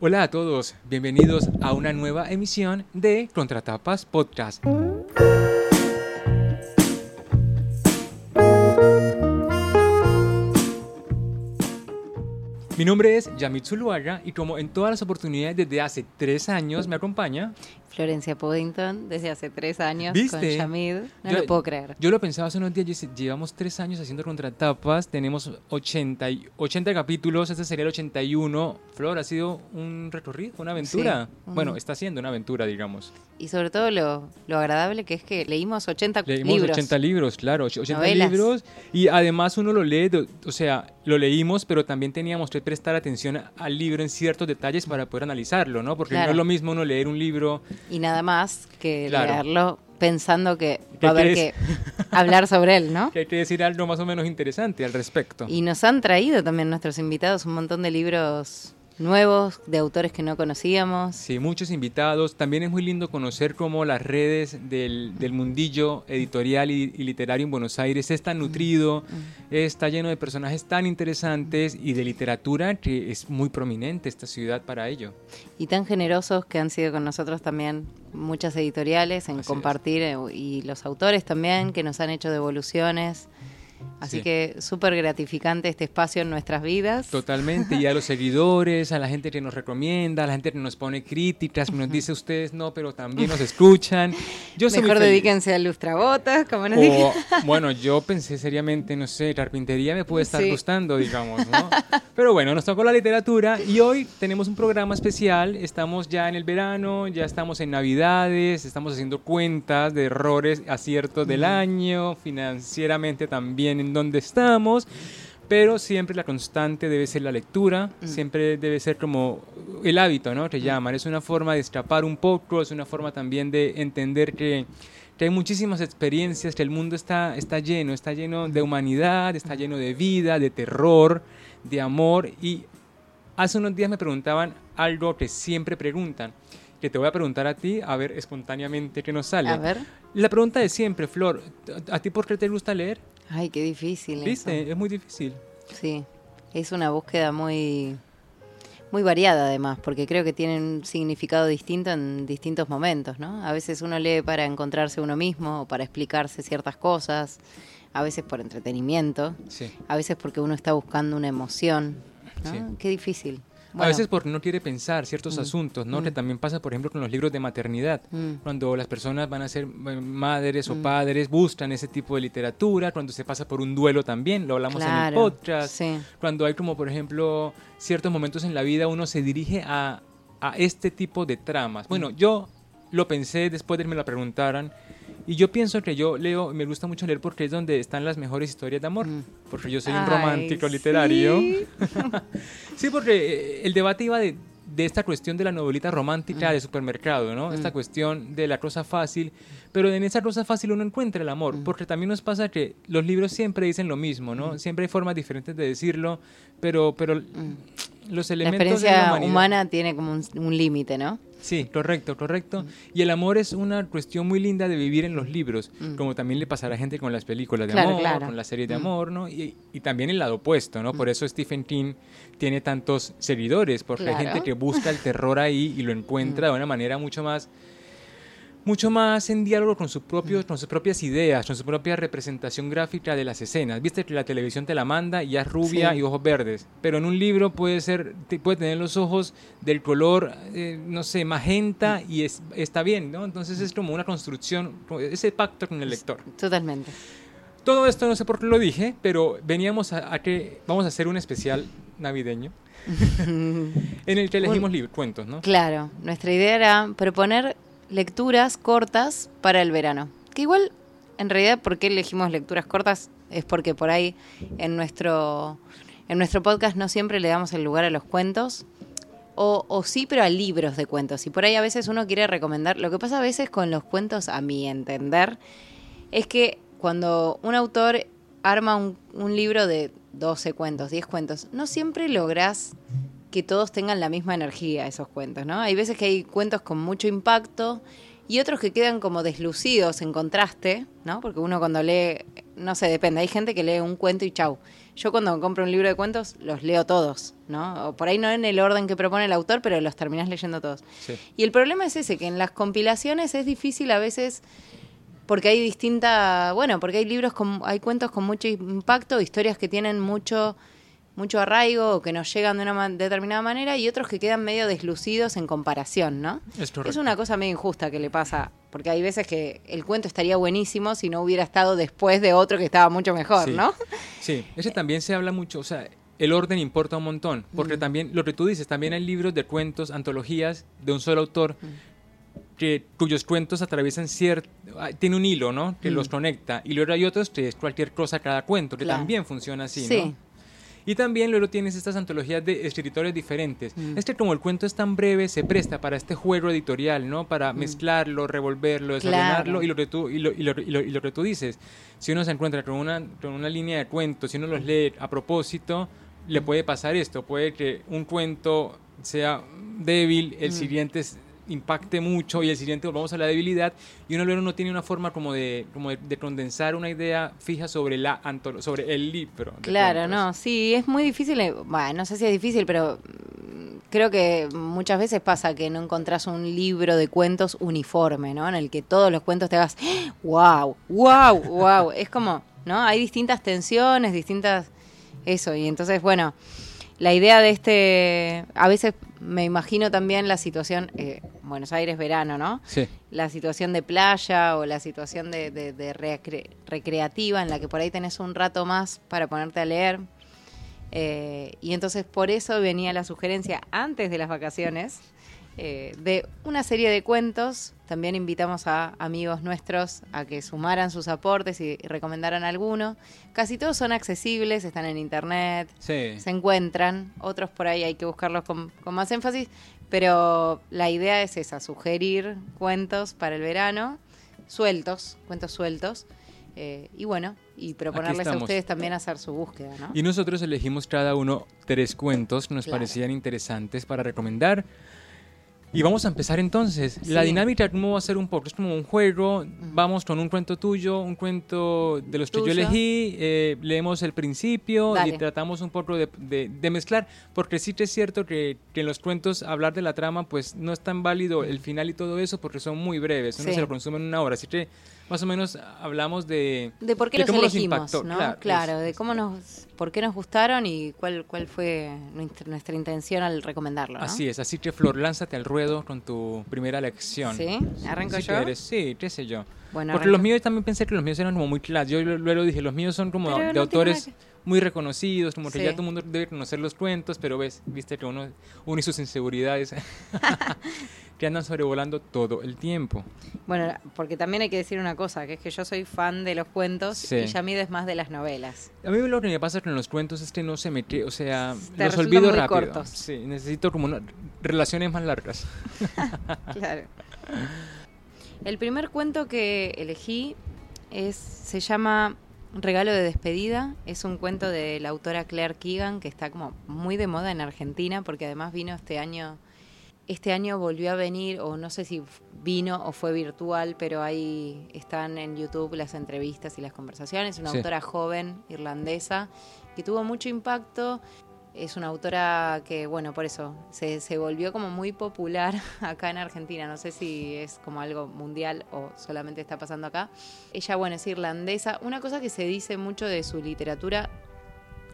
Hola a todos, bienvenidos a una nueva emisión de Contratapas Podcast. Mi nombre es Yamit Zuluaga y como en todas las oportunidades desde hace tres años me acompaña Florencia Poddington desde hace tres años ¿Viste? con Yamid. No Yo- lo puedo creer. Yo lo pensaba hace unos días, llevamos tres años haciendo contratapas, tenemos 80, y- 80 capítulos, este sería el 81. Flor, ha sido un recorrido, una aventura. Sí. Bueno, está siendo una aventura, digamos. Y sobre todo lo, lo agradable que es que leímos 80 Leímos libros. 80 libros, claro, och- 80 Novelas. libros. Y además uno lo lee, o sea, lo leímos, pero también teníamos que prestar atención al libro en ciertos detalles para poder analizarlo, ¿no? Porque no es lo mismo uno leer un libro Y nada más que Claro. leerlo pensando que ¿Qué va a haber que hablar sobre él, ¿no? que hay que decir algo más o menos interesante al respecto. Y nos han traído también nuestros invitados un montón de libros nuevos, de autores que no conocíamos. Sí, muchos invitados. También es muy lindo conocer cómo las redes del, del mundillo editorial y, y literario en Buenos Aires es tan nutrido, está lleno de personajes tan interesantes y de literatura que es muy prominente esta ciudad para ello. Y tan generosos que han sido con nosotros también muchas editoriales en Así compartir eh, y los autores también que nos han hecho devoluciones. Así Sí. que súper gratificante este espacio en nuestras vidas. Totalmente, y a los seguidores, a la gente que nos recomienda, a la gente que nos pone críticas, nos dice ustedes no, pero también nos escuchan. Yo Mejor dedíquense a lustrabotas, como nos dijeron. O, bueno, yo pensé seriamente, no sé, carpintería me puede estar Sí. gustando, digamos, ¿no? Pero bueno, nos tocó la literatura y hoy tenemos un programa especial. Estamos ya en el verano, ya estamos en Navidades, estamos haciendo cuentas de errores, aciertos del año, financieramente también en donde estamos. Pero siempre la constante debe ser la lectura, siempre debe ser como el hábito, ¿no? Que llaman. Es una forma de escapar un poco, es una forma también de entender que, que hay muchísimas experiencias, que el mundo está, está lleno, está lleno de humanidad, está lleno de vida, de terror, de amor. Y hace unos días me preguntaban algo que siempre preguntan, que te voy a preguntar a ti, a ver espontáneamente qué nos sale. A ver. La pregunta de siempre, Flor, ¿a a ti por qué te gusta leer? Ay, qué difícil. ¿Viste? eso. Es muy difícil. Sí, es una búsqueda muy, muy variada además, porque creo que tiene un significado distinto en distintos momentos, ¿no? A veces uno lee para encontrarse uno mismo o para explicarse ciertas cosas, a veces por entretenimiento, Sí. a veces porque uno está buscando una emoción, ¿no? Sí. Qué difícil. A Bueno, veces porque no quiere pensar ciertos asuntos, ¿no? Que también pasa, por ejemplo, con los libros de maternidad. Mm. Cuando las personas van a ser madres o padres, buscan ese tipo de literatura. Cuando se pasa por un duelo también, lo hablamos en el Claro, podcast. sí. Cuando hay como, por ejemplo, ciertos momentos en la vida, uno se dirige a, a este tipo de tramas. Mm. Bueno, yo lo pensé después de que me lo preguntaran. Y yo pienso que yo leo, me gusta mucho leer porque es donde están las mejores historias de amor. Porque yo soy un Mm. Romántico literario. sí. Porque eh, el debate iba de, de esta cuestión de la novelita Mm. romántica de supermercado, ¿no? Esta cuestión de la cosa fácil, pero en esa cosa fácil uno encuentra el amor, Mm. porque también nos pasa que los libros siempre dicen lo mismo, ¿no? Siempre hay formas diferentes de decirlo, pero, pero los Mm. La elementos de la experiencia humana tiene como un, un límite, ¿no? Sí, correcto, correcto. Y el amor es una cuestión muy linda de vivir en los libros, como también le pasará a gente con las películas de Mm. Claro, amor, claro. con las series de Mm. amor, ¿no? Y, y también el lado opuesto, ¿no? Por eso Stephen King tiene tantos seguidores, porque hay gente que busca el terror ahí y lo encuentra de una manera mucho más mucho más en diálogo con, sus propios, con sus propias ideas, con su propia representación gráfica de las escenas. Viste que la televisión te la manda y ya es rubia Sí. y ojos verdes, pero en un libro puede ser, puede tener los ojos del color, eh, no sé, magenta y es, está bien, ¿no? Entonces es como una construcción, ese pacto con el lector. Totalmente. Todo esto no sé por qué lo dije, pero veníamos a, a que vamos a hacer un especial navideño en el que elegimos libros, cuentos, ¿no? Claro, nuestra idea era proponer lecturas cortas para el verano. Que igual, en realidad, ¿por qué elegimos lecturas cortas? Es porque por ahí en nuestro, en nuestro podcast no siempre le damos el lugar a los cuentos. O, o sí, pero a libros de cuentos. Y por ahí a veces uno quiere recomendar. Lo que pasa a veces con los cuentos, a mi entender, es que cuando un autor arma un, un libro de 12 cuentos, 10 cuentos, no siempre logras que todos tengan la misma energía esos cuentos, ¿no? Hay veces que hay cuentos con mucho impacto y otros que quedan como deslucidos en contraste, ¿no? Porque uno cuando lee, no sé, depende, hay gente que lee un cuento y chau. yo cuando compro un libro de cuentos los leo todos, ¿no? O por ahí no en el orden que propone el autor, pero los terminas leyendo todos. Y el problema es ese, que en las compilaciones es difícil a veces porque hay distinta, bueno, porque hay libros con, hay cuentos con mucho impacto, historias que tienen mucho mucho arraigo o que nos llegan de una determinada manera y otros que quedan medio deslucidos en comparación, ¿no? Es, es una cosa medio injusta que le pasa, porque hay veces que el cuento estaría buenísimo si no hubiera estado después de otro que estaba mucho mejor, ¿no? Sí, ese también se habla mucho, o sea, el orden importa un montón, porque mm. también, lo que tú dices, también hay libros de cuentos, antologías de un solo autor. Mm. Que, cuyos cuentos atraviesan cierto, ah, tiene un hilo, ¿no? Que los mm. conecta. Y luego hay otros que es cualquier cosa cada cuento, que también funciona así, sí. Y también luego tienes estas antologías de escritores diferentes. Mm. Es que como el cuento es tan breve, se presta para este juego editorial, ¿no? Para mm. mezclarlo, revolverlo, desordenarlo y, lo que tú, y, lo, y, lo, y, lo, que tú dices. Si uno se encuentra con una, con una línea de cuentos, si uno los lee a propósito, le puede pasar esto. Puede que un cuento sea débil, el mm. siguiente es impacte mucho y el siguiente volvamos a la debilidad y uno luego no tiene una forma como de como de, condensar una idea fija sobre la sobre el libro. Claro, no, sí, es muy difícil, eh, bueno, no sé si es difícil, pero mm, creo que muchas veces pasa que no encontrás un libro de cuentos uniforme, ¿no? En el que todos los cuentos te hagas, wow, wow, wow, es como, ¿no? Hay distintas tensiones, distintas eso y entonces, bueno, la idea de este, a veces me imagino también la situación, eh, Buenos Aires verano, ¿no? Sí. La situación de playa o la situación de, recreativa en la que por ahí tenés un rato más para ponerte a leer. Eh, y entonces por eso venía la sugerencia antes de las vacaciones eh, de una serie de cuentos. También invitamos a amigos nuestros a que sumaran sus aportes y, recomendaran alguno. Casi todos son accesibles, están en internet, se encuentran. Otros por ahí hay que buscarlos con, más énfasis. Pero la idea es esa, sugerir cuentos para el verano, sueltos, cuentos sueltos. Eh, y bueno, y proponerles a ustedes también hacer su búsqueda. ¿no? Y nosotros elegimos cada uno tres cuentos que nos parecían interesantes para recomendar. Y vamos a empezar entonces. La dinámica, ¿cómo va a ser un poco? Es como un juego. Vamos con un cuento tuyo, un cuento de los que yo elegí. Eh, leemos el principio y tratamos un poco de, de, mezclar. Porque sí que es cierto que, que, en los cuentos hablar de la trama, pues no es tan válido el final y todo eso porque son muy breves. Uno se lo consume en una hora. Así que más o menos hablamos de... De por qué los elegimos, ¿no? Claro, de cómo nos, por qué nos gustaron y cuál, cuál fue nuestra intención al recomendarlo, Así es, así que Flor, lánzate al ruedo con tu primera lección. ¿Sí? ¿Arranco yo? sí, qué sé yo. Bueno, Porque los míos también pensé que los míos eran como muy claros. Yo luego dije, los míos son como de autores muy reconocidos, como que ya todo el mundo debe conocer los cuentos, pero ves, viste que uno, uno y sus inseguridades que andan sobrevolando todo el tiempo. Bueno, porque también hay que decir una cosa, que es que yo soy fan de los cuentos y ya es más de las novelas. A mí lo que me pasa con los cuentos es que no se me... O sea, los olvido rápido. Cortos. Sí, necesito como relaciones más largas. claro. El primer cuento que elegí es se llama Regalo de despedida. Es un cuento de la autora Claire Keegan que está como muy de moda en Argentina porque además vino este año este año volvió a venir, o no sé si vino o fue virtual, pero ahí están en YouTube las entrevistas y las conversaciones. Una autora joven, irlandesa, que tuvo mucho impacto. Es una autora que, bueno, por eso se, se volvió como muy popular acá en Argentina. No sé si es como algo mundial o solamente está pasando acá. Ella, bueno, es irlandesa. Una cosa que se dice mucho de su literatura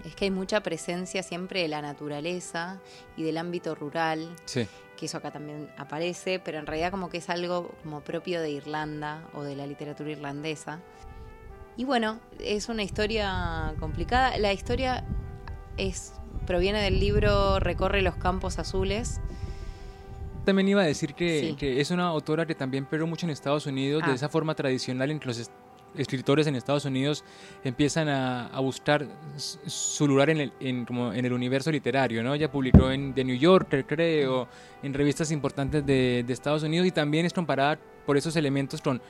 es que hay mucha presencia siempre de la naturaleza y del ámbito rural. Sí que eso acá también aparece, pero en realidad como que es algo como propio de Irlanda o de la literatura irlandesa. Y bueno, es una historia complicada. La historia es proviene del libro Recorre los campos azules. También iba a decir que, es una autora que también perdió mucho en Estados Unidos, de ah. esa forma tradicional en que los escritores en Estados Unidos empiezan a, buscar su lugar en el, en, como en el universo literario, ¿no? Ella publicó en The New Yorker, creo, en revistas importantes de, de Estados Unidos y también es comparada por esos elementos con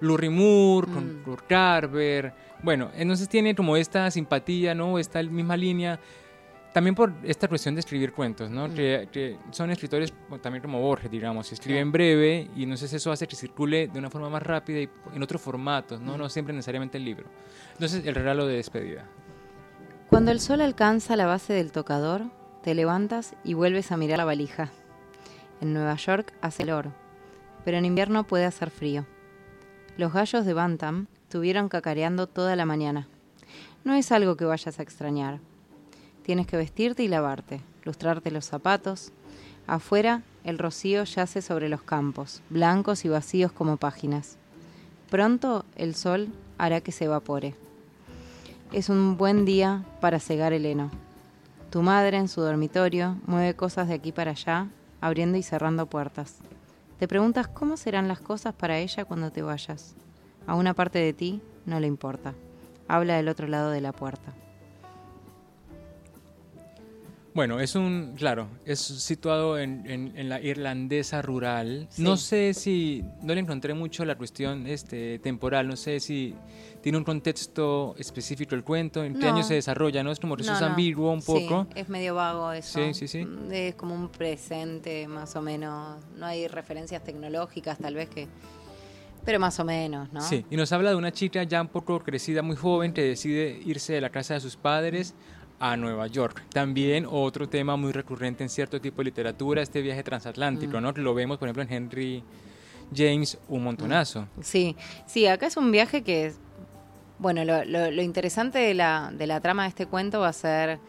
Lurie Moore, con mm. Kurt Carver. Bueno, entonces tiene como esta simpatía, ¿no? Esta misma línea también por esta cuestión de escribir cuentos, ¿no? Mm. Que, son escritores también como Borges, digamos, escriben breve y entonces eso hace que circule de una forma más rápida y en otros formatos, ¿no? Mm. No siempre necesariamente el libro. Entonces, el regalo de despedida. Cuando el sol alcanza la base del tocador, te levantas y vuelves a mirar la valija. En Nueva York hace calor, pero en invierno puede hacer frío. Los gallos de Bantam estuvieron cacareando toda la mañana. No es algo que vayas a extrañar. Tienes que vestirte y lavarte, lustrarte los zapatos. Afuera, el rocío yace sobre los campos, blancos y vacíos como páginas. Pronto el sol hará que se evapore. Es un buen día para cegar el heno. Tu madre en su dormitorio mueve cosas de aquí para allá, abriendo y cerrando puertas. Te preguntas cómo serán las cosas para ella cuando te vayas. A una parte de ti no le importa. Habla del otro lado de la puerta. Bueno, es un, claro, es situado en, en, la irlandesa rural. No sé si, no le encontré mucho la cuestión este, temporal, no sé si tiene un contexto específico el cuento, en qué año se desarrolla, ¿no? Es como que es ambiguo un poco. Sí, es medio vago eso. Sí, sí, sí. Es como un presente, más o menos. No hay referencias tecnológicas, tal vez que... Pero más o menos, ¿no? Sí, y nos habla de una chica ya un poco crecida, muy joven, que decide irse de la casa de sus padres a Nueva York. También otro tema muy recurrente en cierto tipo de literatura, este viaje transatlántico, mm. ¿no? Lo vemos, por ejemplo, en Henry James un montonazo. Mm. Sí, sí, acá es un viaje que, bueno, lo, interesante de la, de la trama de este cuento va a ser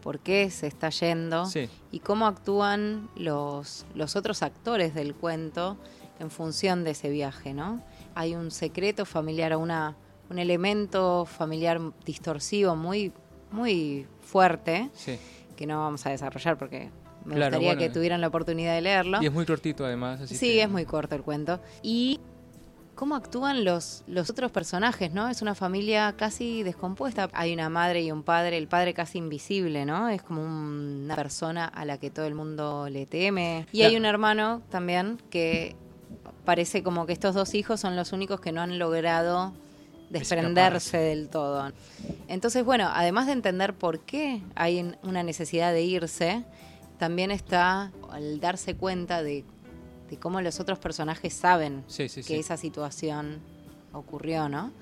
por qué se está yendo y cómo actúan los, los otros actores del cuento en función de ese viaje, ¿no? Hay un secreto familiar, una, un elemento familiar distorsivo muy muy fuerte, que no vamos a desarrollar porque me gustaría que tuvieran la oportunidad de leerlo. Y es muy cortito además. sí, es muy corto el cuento. Y cómo actúan los, los otros personajes, ¿no? Es una familia casi descompuesta. Hay una madre y un padre, el padre casi invisible, ¿no? Es como una persona a la que todo el mundo le teme. Y hay un hermano también que parece como que estos dos hijos son los únicos que no han logrado desprenderse del todo. Entonces, bueno, además de entender por qué hay una necesidad de irse, también está al darse cuenta de, cómo los otros personajes saben que esa situación ocurrió, ¿no?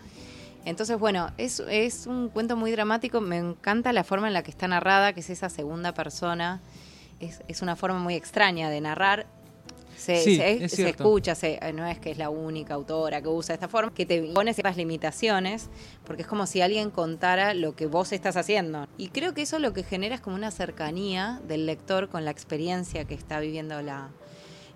Entonces, bueno, es, es un cuento muy dramático, me encanta la forma en la que está narrada, que es esa segunda persona. Es, es una forma muy extraña de narrar se, escucha, eh, no es que es la única autora que usa esta forma, que te pone ciertas limitaciones, porque es como si alguien contara lo que vos estás haciendo. Y creo que eso lo que genera es como una cercanía del lector con la experiencia que está viviendo la,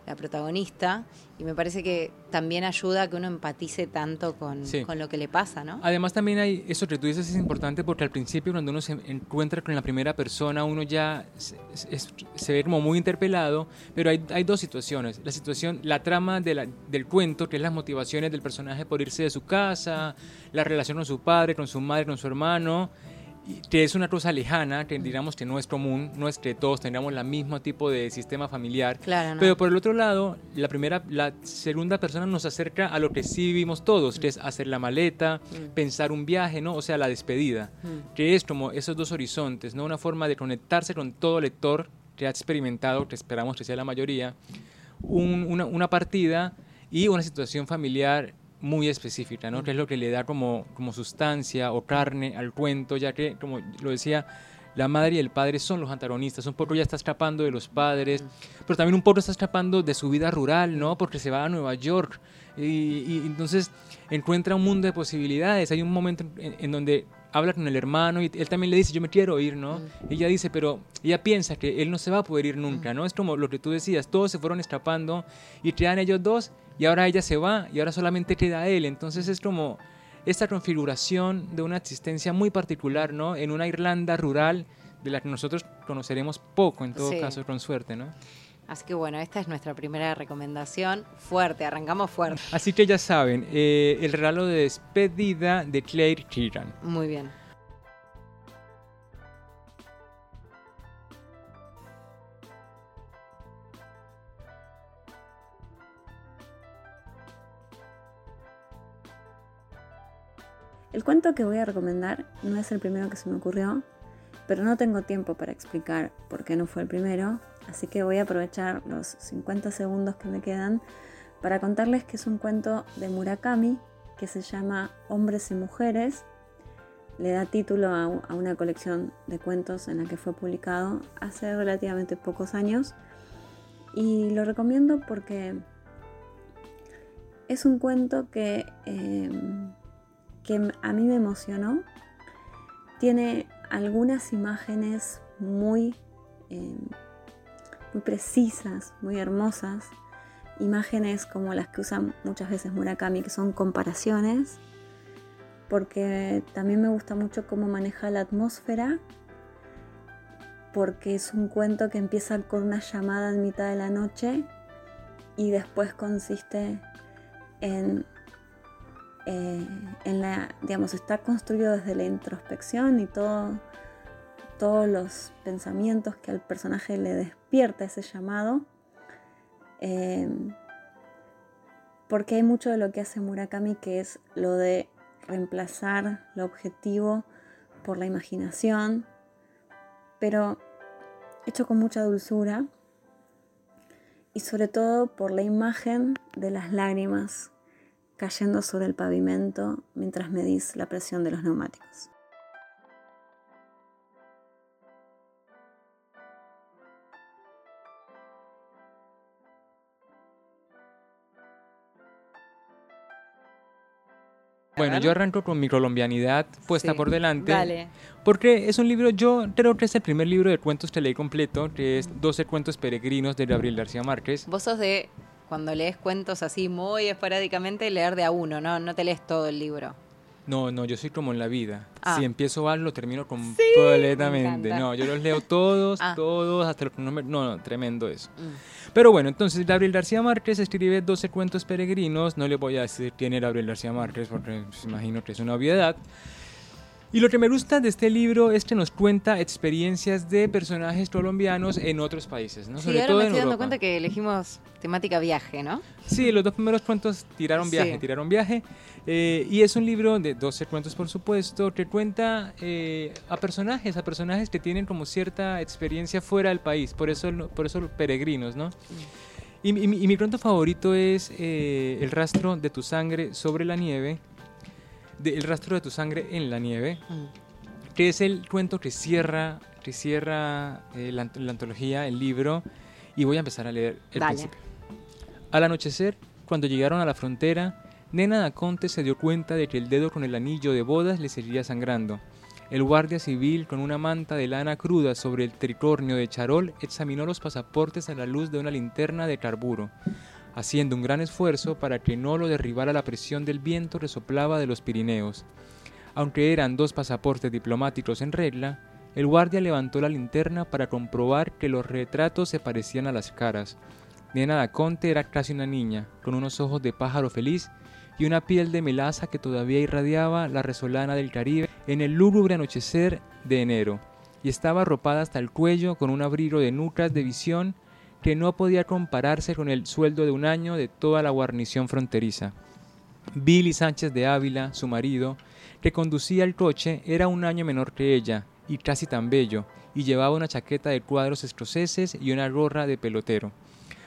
la protagonista, y me parece que también ayuda a que uno empatice tanto con, con, lo que le pasa, ¿no? Además también hay, eso que tú dices es importante porque al principio cuando uno se encuentra con la primera persona, uno ya se, ve como muy interpelado, pero hay, hay, dos situaciones. La situación, la trama de la, del cuento, que es las motivaciones del personaje por irse de su casa, la relación con su padre, con su madre, con su hermano, es una cosa lejana, que digamos que no es común, no es que todos tengamos el mismo tipo de sistema familiar. Claro, Pero por el otro lado, la primera, la segunda persona nos acerca a lo que sí vivimos todos, que es hacer la maleta, mm. pensar un viaje, ¿no? O sea, la despedida, mm. que es como esos dos horizontes, ¿no? Una forma de conectarse con todo lector que ha experimentado, que esperamos que sea la mayoría, una, una partida y una situación familiar muy específica, ¿no? Que es lo que le da como, como sustancia o carne al cuento, ya que, como lo decía, la madre y el padre son los antagonistas. Un poco ya está escapando de los padres, pero también un poco está escapando de su vida rural, ¿no? Porque se va a Nueva York y, entonces encuentra un mundo de posibilidades. Hay un momento en, donde habla con el hermano y él también le dice, yo me quiero ir, ¿no? ella dice, pero ella piensa que él no se va a poder ir nunca, ¿no? Es como lo que tú decías, todos se fueron escapando y quedan ellos dos y ahora ella se va y ahora solamente queda él. Entonces es como esta configuración de una existencia muy particular, ¿no? En una Irlanda rural de la que nosotros conoceremos poco, en todo caso, con suerte, ¿no? Así que bueno, esta es nuestra primera recomendación fuerte, arrancamos fuerte. Así que ya saben, eh, el regalo de despedida de Claire Kieran. Muy bien. El cuento que voy a recomendar no es el primero que se me ocurrió, pero no tengo tiempo para explicar por qué no fue el primero, así que voy a aprovechar los 50 segundos que me quedan para contarles que es un cuento de Murakami que se llama Hombres y Mujeres, le da título a, una colección de cuentos en la que fue publicado hace relativamente pocos años. Y lo recomiendo porque es un cuento que, em, que a mí me emocionó. Tiene algunas imágenes muy, em, muy precisas, muy hermosas. Imágenes como las que usan muchas veces Murakami, que son comparaciones. Porque también me gusta mucho cómo maneja la atmósfera. Porque es un cuento que empieza con una llamada en mitad de la noche y después consiste en, eh, en la, digamos, está construido desde la introspección y todo, todos los pensamientos que al personaje le despierta ese llamado. Eh, porque hay mucho de lo que hace Murakami que es lo de reemplazar lo objetivo por la imaginación, pero hecho con mucha dulzura y sobre todo por la imagen de las lágrimas cayendo sobre el pavimento mientras medís la presión de los neumáticos. Bueno, yo arranco con mi colombianidad puesta por delante. Porque es un libro, yo creo que es el primer libro de cuentos que leí completo, que es 12 cuentos peregrinos de Gabriel García Márquez. Vos sos de, cuando lees cuentos así muy esporádicamente, leer de a uno, ¿no? No te lees todo el libro. No, no, yo soy como en la vida. Ah. Si empiezo algo, lo termino completamente. no, yo los leo todos, ah. todos, hasta los No, no, tremendo eso. Mm. Pero bueno, entonces Gabriel García Márquez escribe 12 cuentos peregrinos. No le voy a decir quién era Gabriel García Márquez, porque pues, imagino que es una obviedad. Y lo que me gusta de este libro es que nos cuenta experiencias de personajes colombianos en otros países, ¿no? Sí, Sobre ahora me estoy dando cuenta que elegimos temática viaje, ¿no? Sí, los dos primeros cuentos tiraron viaje, tiraron viaje. Eh, y es un libro de 12 cuentos, por supuesto, que cuenta eh, a personajes, a personajes que tienen como cierta experiencia fuera del país, por eso, por eso peregrinos, ¿no? Y, mi cuento favorito es eh, El rastro de tu sangre sobre la nieve, el rastro de tu sangre en la nieve, mm. que es el cuento que cierra, que cierra eh, la, antología, el libro, y voy a empezar a leer el principio. Al anochecer, cuando llegaron a la frontera, Nena Daconte se dio cuenta de que el dedo con el anillo de bodas le seguía sangrando. El guardia civil, con una manta de lana cruda sobre el tricornio de charol, examinó los pasaportes a la luz de una linterna de carburo haciendo un gran esfuerzo para que no lo derribara la presión del viento que soplaba de los Pirineos. Aunque eran dos pasaportes diplomáticos en regla, el guardia levantó la linterna para comprobar que los retratos se parecían a las caras. Nena Daconte era casi una niña, con unos ojos de pájaro feliz y una piel de melaza que todavía irradiaba la resolana del Caribe en el lúgubre anochecer de enero, y estaba arropada hasta el cuello con un abrigo de nucas de visión que no podía compararse con el sueldo de un año de toda la guarnición fronteriza. Billy Sánchez de Ávila, su marido, que conducía el coche, era un año menor que ella y casi tan bello, y llevaba una chaqueta de cuadros escoceses y una gorra de pelotero.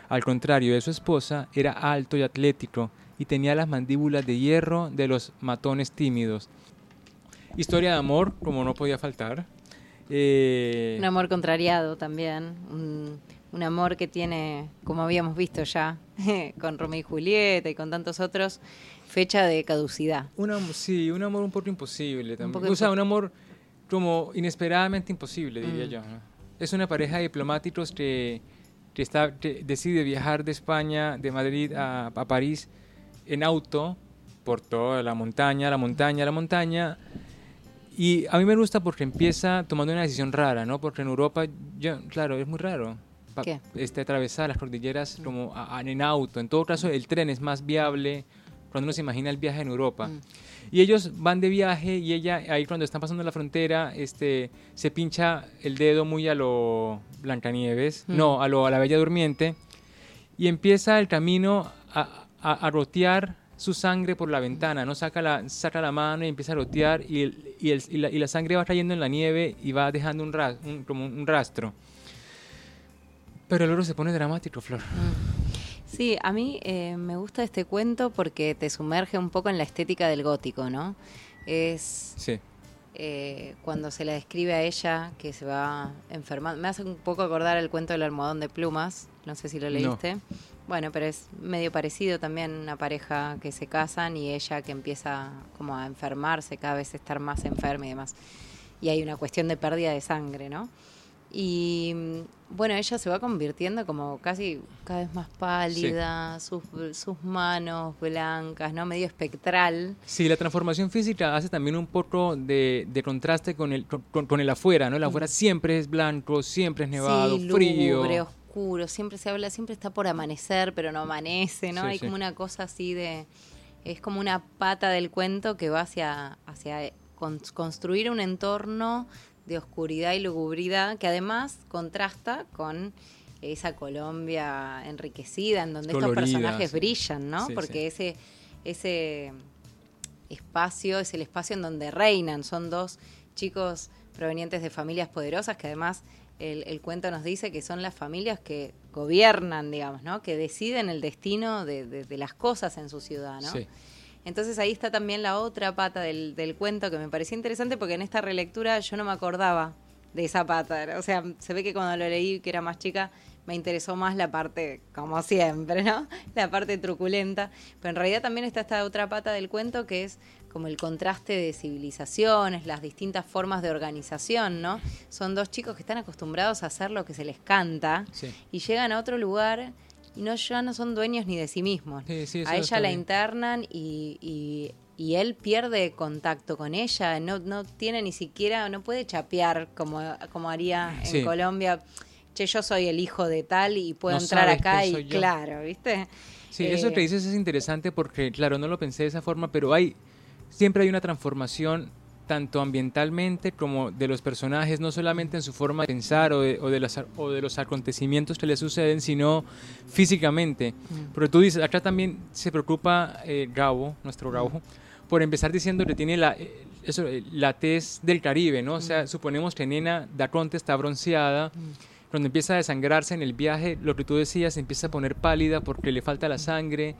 Al contrario de su esposa, era alto y atlético, y tenía las mandíbulas de hierro de los matones tímidos. Historia de amor, como no podía faltar. Eh, un amor contrariado también, amor que tiene, como habíamos visto ya, con Romeo y Julieta y con tantos otros, fecha de caducidad. sí, un amor un poco imposible también. o sea, un amor como inesperadamente imposible, diría mm. yo. Es una pareja de diplomáticos que, que, está, decide viajar de España, de Madrid a, a París en auto por toda la montaña, la montaña, la montaña. Y a mí me gusta porque empieza tomando una decisión rara, ¿no? Porque en Europa, yo, claro, es muy raro. Este, atravesar las cordilleras como en auto. En todo caso, el tren es más viable cuando uno se imagina el viaje en Europa. Mm. Y ellos van de viaje y ella ahí cuando están pasando la frontera este, se pincha el dedo muy a lo Blancanieves, mm. no, a, lo, a la Bella Durmiente, y empieza el camino a, a, rotear su sangre por la ventana, ¿no? Saca la, saca la mano y empieza a rotear y, y, la, sangre va cayendo en la nieve y va dejando un, como un rastro. Pero luego se pone dramático, Flor. Mm. Sí, a mí eh, me gusta este cuento porque te sumerge un poco en la estética del gótico, ¿no? Es... Sí. eh, cuando se la describe a ella que se va enfermando. Me hace un poco acordar el cuento del almohadón de plumas, no sé si lo leíste. Bueno, pero es medio parecido también una pareja que se casan y ella que empieza como a enfermarse, cada vez estar más enferma y demás. Y hay una cuestión de pérdida de sangre, ¿no? Y mm, bueno, ella se va convirtiendo como casi cada vez más pálida, sus, sus manos blancas, ¿no? Medio espectral. Sí, la transformación física hace también un poco de, de contraste con el, con, con el afuera, ¿no? El afuera siempre es blanco, siempre es nevado, sí, frío. oscuro, siempre se habla, siempre está por amanecer, pero no amanece, ¿no? Sí, Hay como una cosa así de... Es como una pata del cuento que va hacia, hacia con- construir un entorno de oscuridad y lugubridad que además contrasta con esa Colombia enriquecida en donde Colorida, estos personajes sí. brillan, ¿no? Sí, Porque sí. ese ese espacio es el espacio en donde reinan. Son dos chicos provenientes de familias poderosas que además el, el cuento nos dice que son las familias que gobiernan, digamos, ¿no? Que deciden el destino de, de- de las cosas en su ciudad, ¿no? Entonces ahí está también la otra pata del, del cuento que me pareció interesante porque en esta relectura yo no me acordaba de esa pata. O sea, se ve que cuando lo leí, que era más chica, me interesó más la parte, como siempre, ¿no? La parte truculenta. Pero en realidad también está esta otra pata del cuento que es como el contraste de civilizaciones, las distintas formas de organización, ¿no? Son dos chicos que están acostumbrados a hacer lo que se les canta Sí. y llegan a otro lugar y no ya no son dueños ni de sí mismos. Sí, sí, eso a ella la bien. internan y, y- y él pierde contacto con ella, no, no tiene ni siquiera, no puede chapear como, como haría en Sí. Colombia. Che, yo soy el hijo de tal y puedo No entrar acá y yo. claro, ¿viste? Sí, eso Eh, que dices es interesante porque, claro, no lo pensé de esa forma, pero hay siempre hay una transformación tanto ambientalmente como de los personajes, no solamente en su forma de pensar o de, o de los, o de los acontecimientos que les suceden, sino físicamente. Mm. Pero tú dices, acá también se preocupa eh, Gabo, nuestro Gabo, por empezar diciendo que tiene la, eh, eso, eh, la tez del Caribe, ¿no? O sea, suponemos que Nena Daconte está bronceada. Cuando empieza a desangrarse en el viaje, lo que tú decías, se empieza a poner pálida porque le falta la sangre.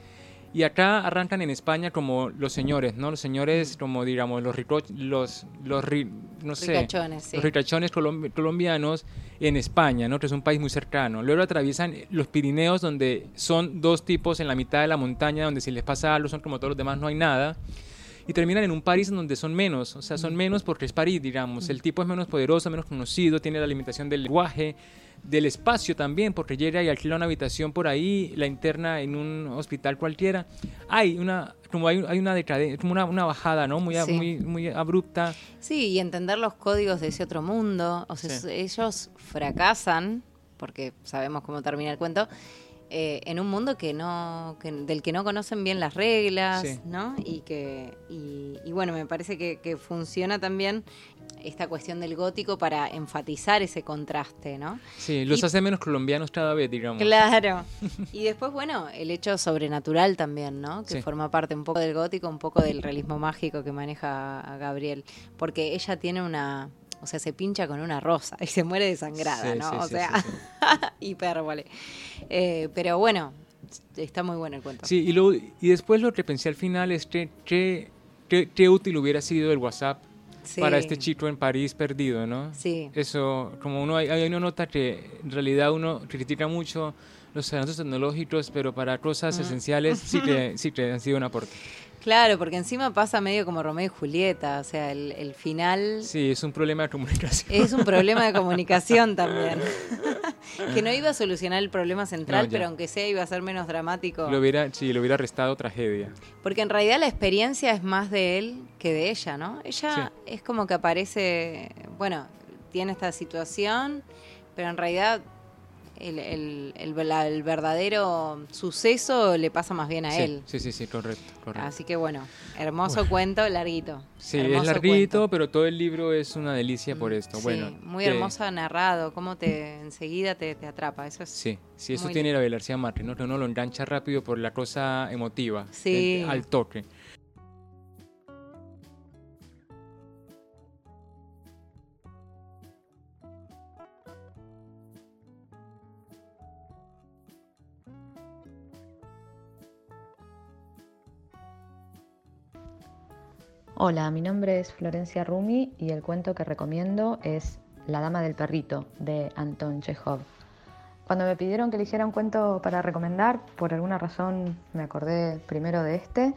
Y acá arrancan en España como los señores, ¿no? Los señores como, digamos, los rico, los, los ri- no sé, Ricachones, sí. los ricachones colombi- colombianos en España, ¿no? Que es un país muy cercano. Luego atraviesan los Pirineos, donde son dos tipos en la mitad de la montaña, donde si les pasa algo son como todos los demás, no hay nada. Y terminan en un París en donde son menos, o sea, son menos porque es París, digamos. El tipo es menos poderoso, menos conocido, tiene la limitación del lenguaje, del espacio también, porque llega y alquila una habitación por ahí, la interna en un hospital cualquiera. Hay una, como hay, hay una decadencia, como una, una bajada, ¿no? Muy, Sí. muy, muy abrupta. Sí, y entender los códigos de ese otro mundo. O sea, Sí. ellos fracasan, porque sabemos cómo termina el cuento, eh, en un mundo que no, que- del que no conocen bien las reglas, Sí. ¿no? Y que, y, y bueno, me parece que, que funciona también esta cuestión del gótico para enfatizar ese contraste, ¿no? Sí, los Y- hace menos colombianos cada vez, digamos. Claro. Y después, bueno, el hecho sobrenatural también, ¿no? Que Sí. forma parte un poco del gótico, un poco del realismo mágico que maneja a Gabriel. Porque ella tiene una. O sea, se pincha con una rosa y se muere desangrada, Sí, ¿no? sí, o sea, hipérbole. Eh, pero bueno, está muy bueno el cuento. Sí, y, luego, y después lo que pensé al final es que qué útil hubiera sido el WhatsApp Sí. para este chico en París perdido, ¿no? Sí. Eso, como uno, hay, hay uno nota que en realidad uno critica mucho los avances tecnológicos, pero para cosas esenciales sí que, sí que han sido un aporte. Claro, porque encima pasa medio como Romeo y Julieta. O sea, el, el final. Sí, es un problema de comunicación. Es un problema de comunicación también. que no iba a solucionar el problema central, No, pero aunque sea iba a ser menos dramático. Lo hubiera, sí, lo hubiera restado tragedia. Porque en realidad la experiencia es más de él que de ella, ¿no? Ella es como que aparece, bueno, tiene esta situación, pero en realidad el, el- el- la- el verdadero suceso le pasa más bien a sí, él. Sí, sí, sí, correcto, correcto. Así que bueno, hermoso cuento, larguito. sí, Hermoso es larguito, cuento. pero todo el libro es una delicia por esto. Sí, bueno, muy te- hermoso narrado, cómo te enseguida te, te atrapa. Eso es Sí, sí, eso tiene la García Márquez, ¿no? Que uno lo engancha rápido por la cosa emotiva, Sí. al toque. Hola, mi nombre es Florencia Rumi y el cuento que recomiendo es La Dama del Perrito de Anton Chekhov. Cuando me pidieron que eligiera un cuento para recomendar, por alguna razón me acordé primero de este.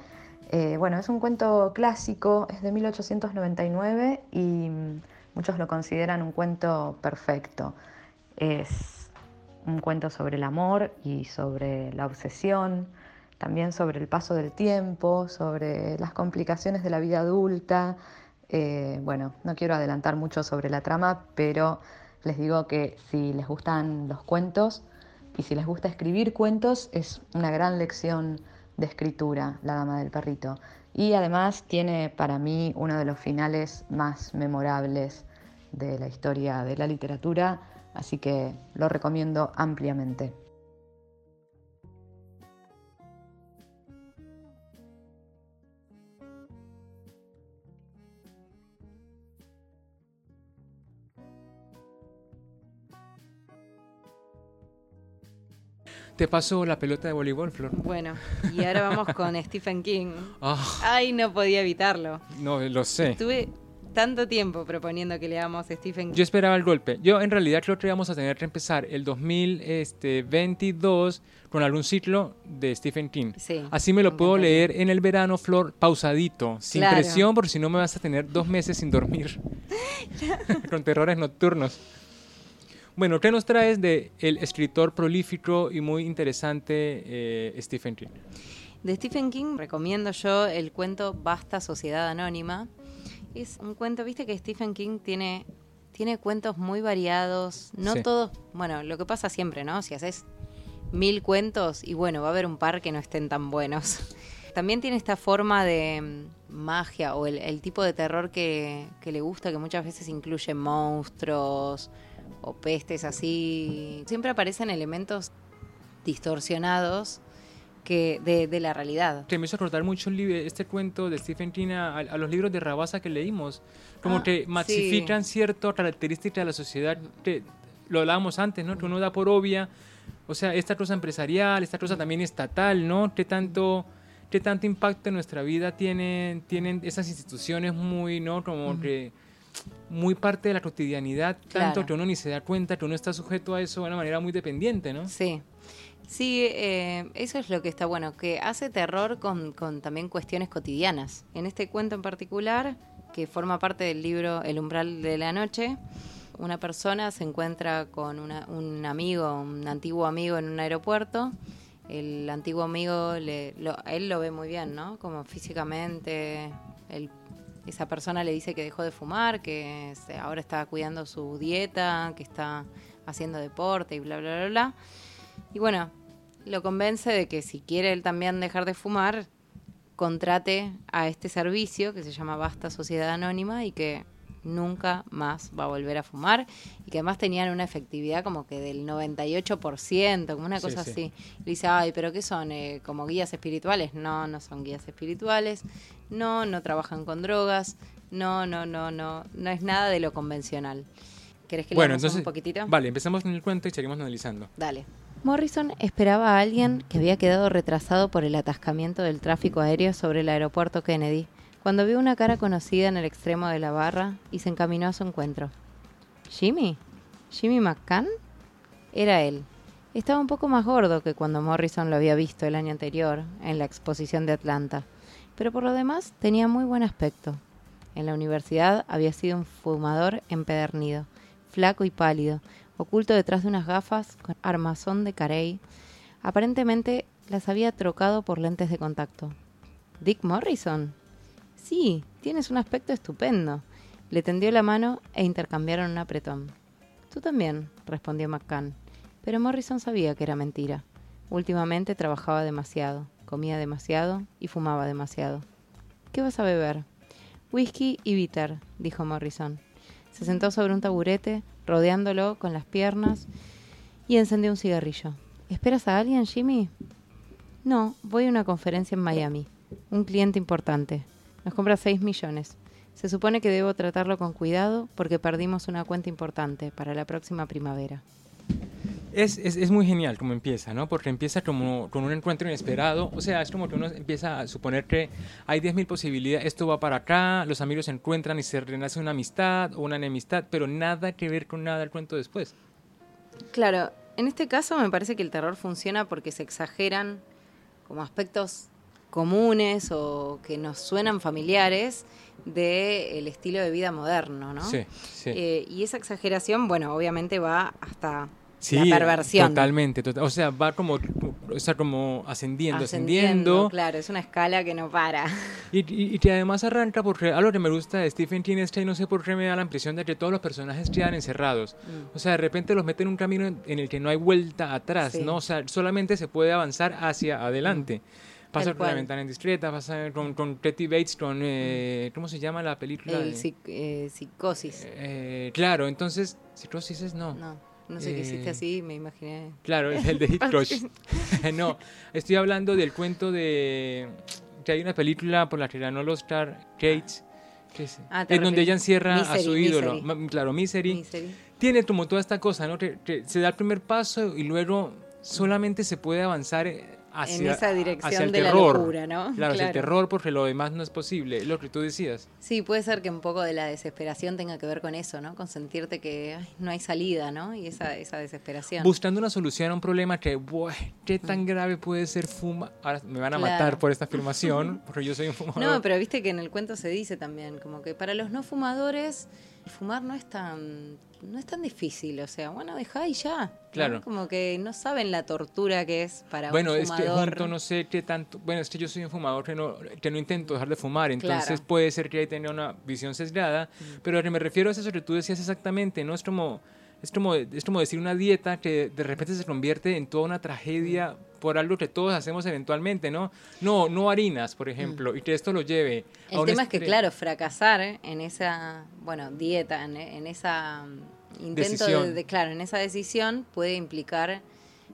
Eh, bueno, es un cuento clásico, es de 1899 y muchos lo consideran un cuento perfecto. Es un cuento sobre el amor y sobre la obsesión, también sobre el paso del tiempo, sobre las complicaciones de la vida adulta. Eh, bueno, no quiero adelantar mucho sobre la trama, pero les digo que si les gustan los cuentos y si les gusta escribir cuentos, es una gran lección de escritura, La Dama del Perrito. Y además tiene para mí uno de los finales más memorables de la historia de la literatura, así que lo recomiendo ampliamente. Te pasó la pelota de voleibol, Flor. Bueno, y ahora vamos con Stephen King. Ah. Ay, no podía evitarlo. No, lo sé. Estuve tanto tiempo proponiendo que leamos a Stephen King. Yo esperaba el golpe. Yo en realidad creo que íbamos a tener que empezar el 2022 con algún ciclo de Stephen King. Sí, Así me lo puedo leer en el verano, Flor, pausadito, sin Claro. presión, porque si no me vas a tener dos meses sin dormir. con terrores nocturnos. Bueno, ¿qué nos traes de el escritor prolífico y muy interesante eh, Stephen King? De Stephen King recomiendo yo el cuento Basta Sociedad Anónima. Es un cuento, viste que Stephen King tiene, tiene cuentos muy variados, no Sí. todos, bueno, lo que pasa siempre, ¿no? Si haces mil cuentos y bueno, va a haber un par que no estén tan buenos. También tiene esta forma de mm, magia o el, el tipo de terror que, que le gusta, que muchas veces incluye monstruos o pestes así. Siempre aparecen elementos distorsionados que de, de la realidad. Que me hizo acordar mucho este cuento de Stephen King a, a los libros de Rabasa que leímos. Como Ah, que sí. masifican ciertas características de la sociedad que lo hablábamos antes, ¿no? Que uno da por obvia. O sea, esta cosa empresarial, esta cosa también estatal, ¿no? ¿Qué tanto, qué tanto impacto en nuestra vida tienen, tienen esas instituciones muy, ¿no? Como que muy parte de la cotidianidad, tanto Claro. que uno ni se da cuenta que uno está sujeto a eso de una manera muy dependiente, ¿no? Sí. Sí, eh, eso es lo que está bueno, que hace terror con, con también cuestiones cotidianas. En este cuento en particular, que forma parte del libro El umbral de la noche, una persona se encuentra con una- un amigo, un antiguo amigo en un aeropuerto. El antiguo amigo, le, lo- él lo ve muy bien, ¿no? Como físicamente, él- esa persona le dice que dejó de fumar, que ahora está cuidando su dieta, que está haciendo deporte y bla, bla, bla, bla. Y bueno, lo convence de que si quiere él también dejar de fumar, contrate a este servicio que se llama Basta Sociedad Anónima y que nunca más va a volver a fumar y que además tenían una efectividad como que del 98%, como una cosa sí. así. Y dice, ay, pero ¿qué son? Eh, ¿Como guías espirituales? No, no son guías espirituales, no, no trabajan con drogas, no, no, no, no, no es nada de lo convencional. ¿Querés que Bueno, leamos entonces, un poquitito? vale, empezamos con el cuento y seguimos analizando. Dale. Morrison esperaba a alguien que había quedado retrasado por el atascamiento del tráfico aéreo sobre el aeropuerto Kennedy, cuando vio una cara conocida en el extremo de la barra y se encaminó a su encuentro. ¿Jimmy? ¿Jimmy McCann? Era él. Estaba un poco más gordo que cuando Morrison lo había visto el año anterior en la exposición de Atlanta, pero por lo demás tenía muy buen aspecto. En la universidad había sido un fumador empedernido, flaco y pálido, oculto detrás de unas gafas con armazón de carey. Aparentemente las había trocado por lentes de contacto. ¿Dick Morrison? Sí, tienes un aspecto estupendo. Le tendió la mano e intercambiaron un apretón. Tú también, respondió McCann. Pero Morrison sabía que era mentira. Últimamente trabajaba demasiado, comía demasiado y fumaba demasiado. ¿Qué vas a beber? Whisky y bitter, dijo Morrison. Se sentó sobre un taburete, rodeándolo con las piernas, y encendió un cigarrillo. ¿Esperas a alguien, Jimmy? No, voy a una conferencia en Miami. Un cliente importante. Nos compra 6 millones. Se supone que debo tratarlo con cuidado porque perdimos una cuenta importante para la próxima primavera. Es, es, es, muy genial como empieza, ¿no? Porque empieza como con un encuentro inesperado. O sea, es como que uno empieza a suponer que hay 10.000 posibilidades, esto va para acá, los amigos se encuentran y se renace una amistad o una enemistad, pero nada que ver con nada el cuento después. Claro, en este caso me parece que el terror funciona porque se exageran como aspectos comunes o que nos suenan familiares del estilo de vida moderno, ¿no? Sí, sí. Eh, y esa exageración, bueno, obviamente va hasta la perversión. Totalmente, o sea, va como, o sea, como ascendiendo, ascendiendo, Claro, es una escala que no para. Y, y, que además arranca porque algo que me gusta de Stephen King es que no sé por qué me da la impresión de que todos los personajes quedan encerrados. Mm. O sea, de repente los mete en un camino en, el que no hay vuelta atrás, ¿no? O sea, solamente se puede avanzar hacia adelante. Mm. Pasa con la ventana indiscreta, pasa con, con Betty Bates, con... Eh, ¿Cómo se llama la película? El eh, psicosis. Eh, claro, entonces... Psicosis es no. No. No sé qué hiciste así, me imaginé. Claro, el de Hit no, estoy hablando del cuento de. que hay una película por la que ganó el Oscar, Kate, que es, ah, en donde ella encierra a su ídolo. Claro, Misery. Tiene como toda esta cosa, ¿no? Que, que se da el primer paso y luego solamente se puede avanzar en esa dirección de la locura, ¿no? Claro, el terror porque lo demás no es posible, lo que tú decías. Sí, puede ser que un poco de la desesperación tenga que ver con eso, ¿no? Con sentirte que no hay salida, ¿no? Y esa, esa desesperación. Buscando una solución a un problema que, ¿qué tan grave puede ser fuma? Ahora me van a matar por esta afirmación, porque yo soy un fumador. No, pero viste que en el cuento se dice también, como que para los no fumadores fumar no es tan no es tan difícil, o sea, bueno, deja y ya. Claro. Como que no saben la tortura que es para bueno, un fumador. Bueno, es que junto no sé qué tanto, bueno, es que yo soy un fumador que no, que no intento dejar de fumar, entonces puede ser que ahí tenga una visión sesgada, mm. pero a lo que me refiero es eso que tú decías exactamente, no es como es como, es como decir una dieta que de repente se convierte en toda una tragedia por algo que todos hacemos eventualmente, ¿no? No, no harinas, por ejemplo, y que esto lo lleve El tema es que, claro, fracasar en esa, bueno, dieta, en, esa mm, intento de, claro, en esa decisión puede implicar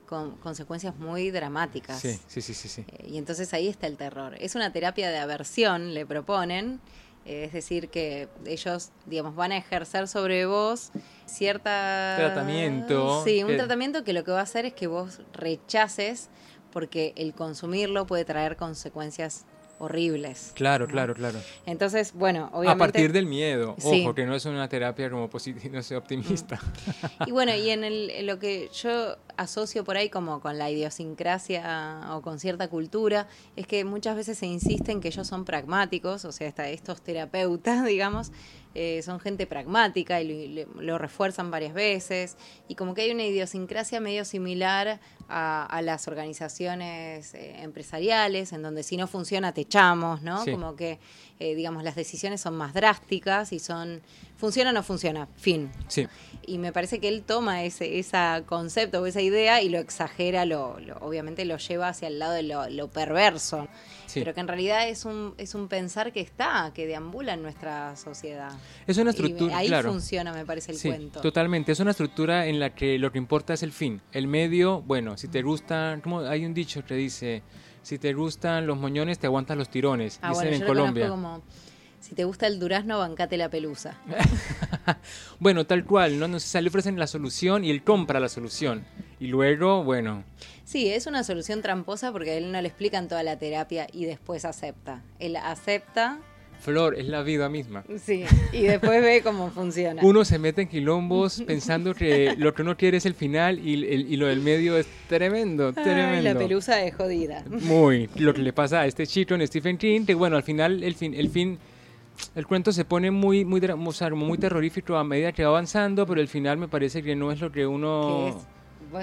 con consecuencias muy dramáticas. Sí, sí, sí, sí, sí. Eh, y entonces ahí está el terror. Es una terapia de aversión, le proponen, es decir, que ellos, digamos, van a ejercer sobre vos cierta... Tratamiento. Sí, un tratamiento que lo que va a hacer es que vos rechaces porque el consumirlo puede traer consecuencias horribles. Claro, claro, claro. Entonces, bueno, obviamente... A partir del miedo, ojo, que no es una terapia como positiva, no sé, optimista. Y bueno, y en, el, en lo que yo asocio por ahí como con la idiosincrasia o con cierta cultura, es que muchas veces se insiste en que ellos son pragmáticos, o sea, estos terapeutas, digamos, eh, son gente pragmática y lo, refuerzan varias veces, y como que hay una idiosincrasia medio similar a, las organizaciones eh, empresariales, en donde si no funciona te echamos, ¿no? Como que, eh, digamos, las decisiones son más drásticas y son funciona o no funciona, fin. Sí. Y me parece que él toma ese, ese concepto o esa idea y lo exagera, lo, obviamente lo lleva hacia el lado de lo, perverso. Pero que en realidad es un, es un pensar que está, que deambula en nuestra sociedad. Es una estructura. ahí funciona, me parece, el cuento. Totalmente. Es una estructura en la que lo que importa es el fin. El medio, bueno, si te gusta, como hay un dicho que dice, si te gustan los moñones, te aguantan los tirones. Ah, dicen en Colombia. Como, si te gusta el durazno, bancate la pelusa. bueno, tal cual, ¿no? Nos le ofrecen la solución y él compra la solución. Y luego, bueno. Sí, es una solución tramposa porque a él no le explican toda la terapia y después acepta. Él acepta. Flor, es la vida misma. Sí, y después ve cómo funciona. Uno se mete en quilombos pensando que lo que uno quiere es el final y, lo del medio es tremendo, tremendo. la pelusa es jodida. Muy. Lo que le pasa a este chico en Stephen King, que bueno, al final el fin, el fin el cuento se pone muy, muy, muy terrorífico a medida que va avanzando, pero el final me parece que no es lo que uno...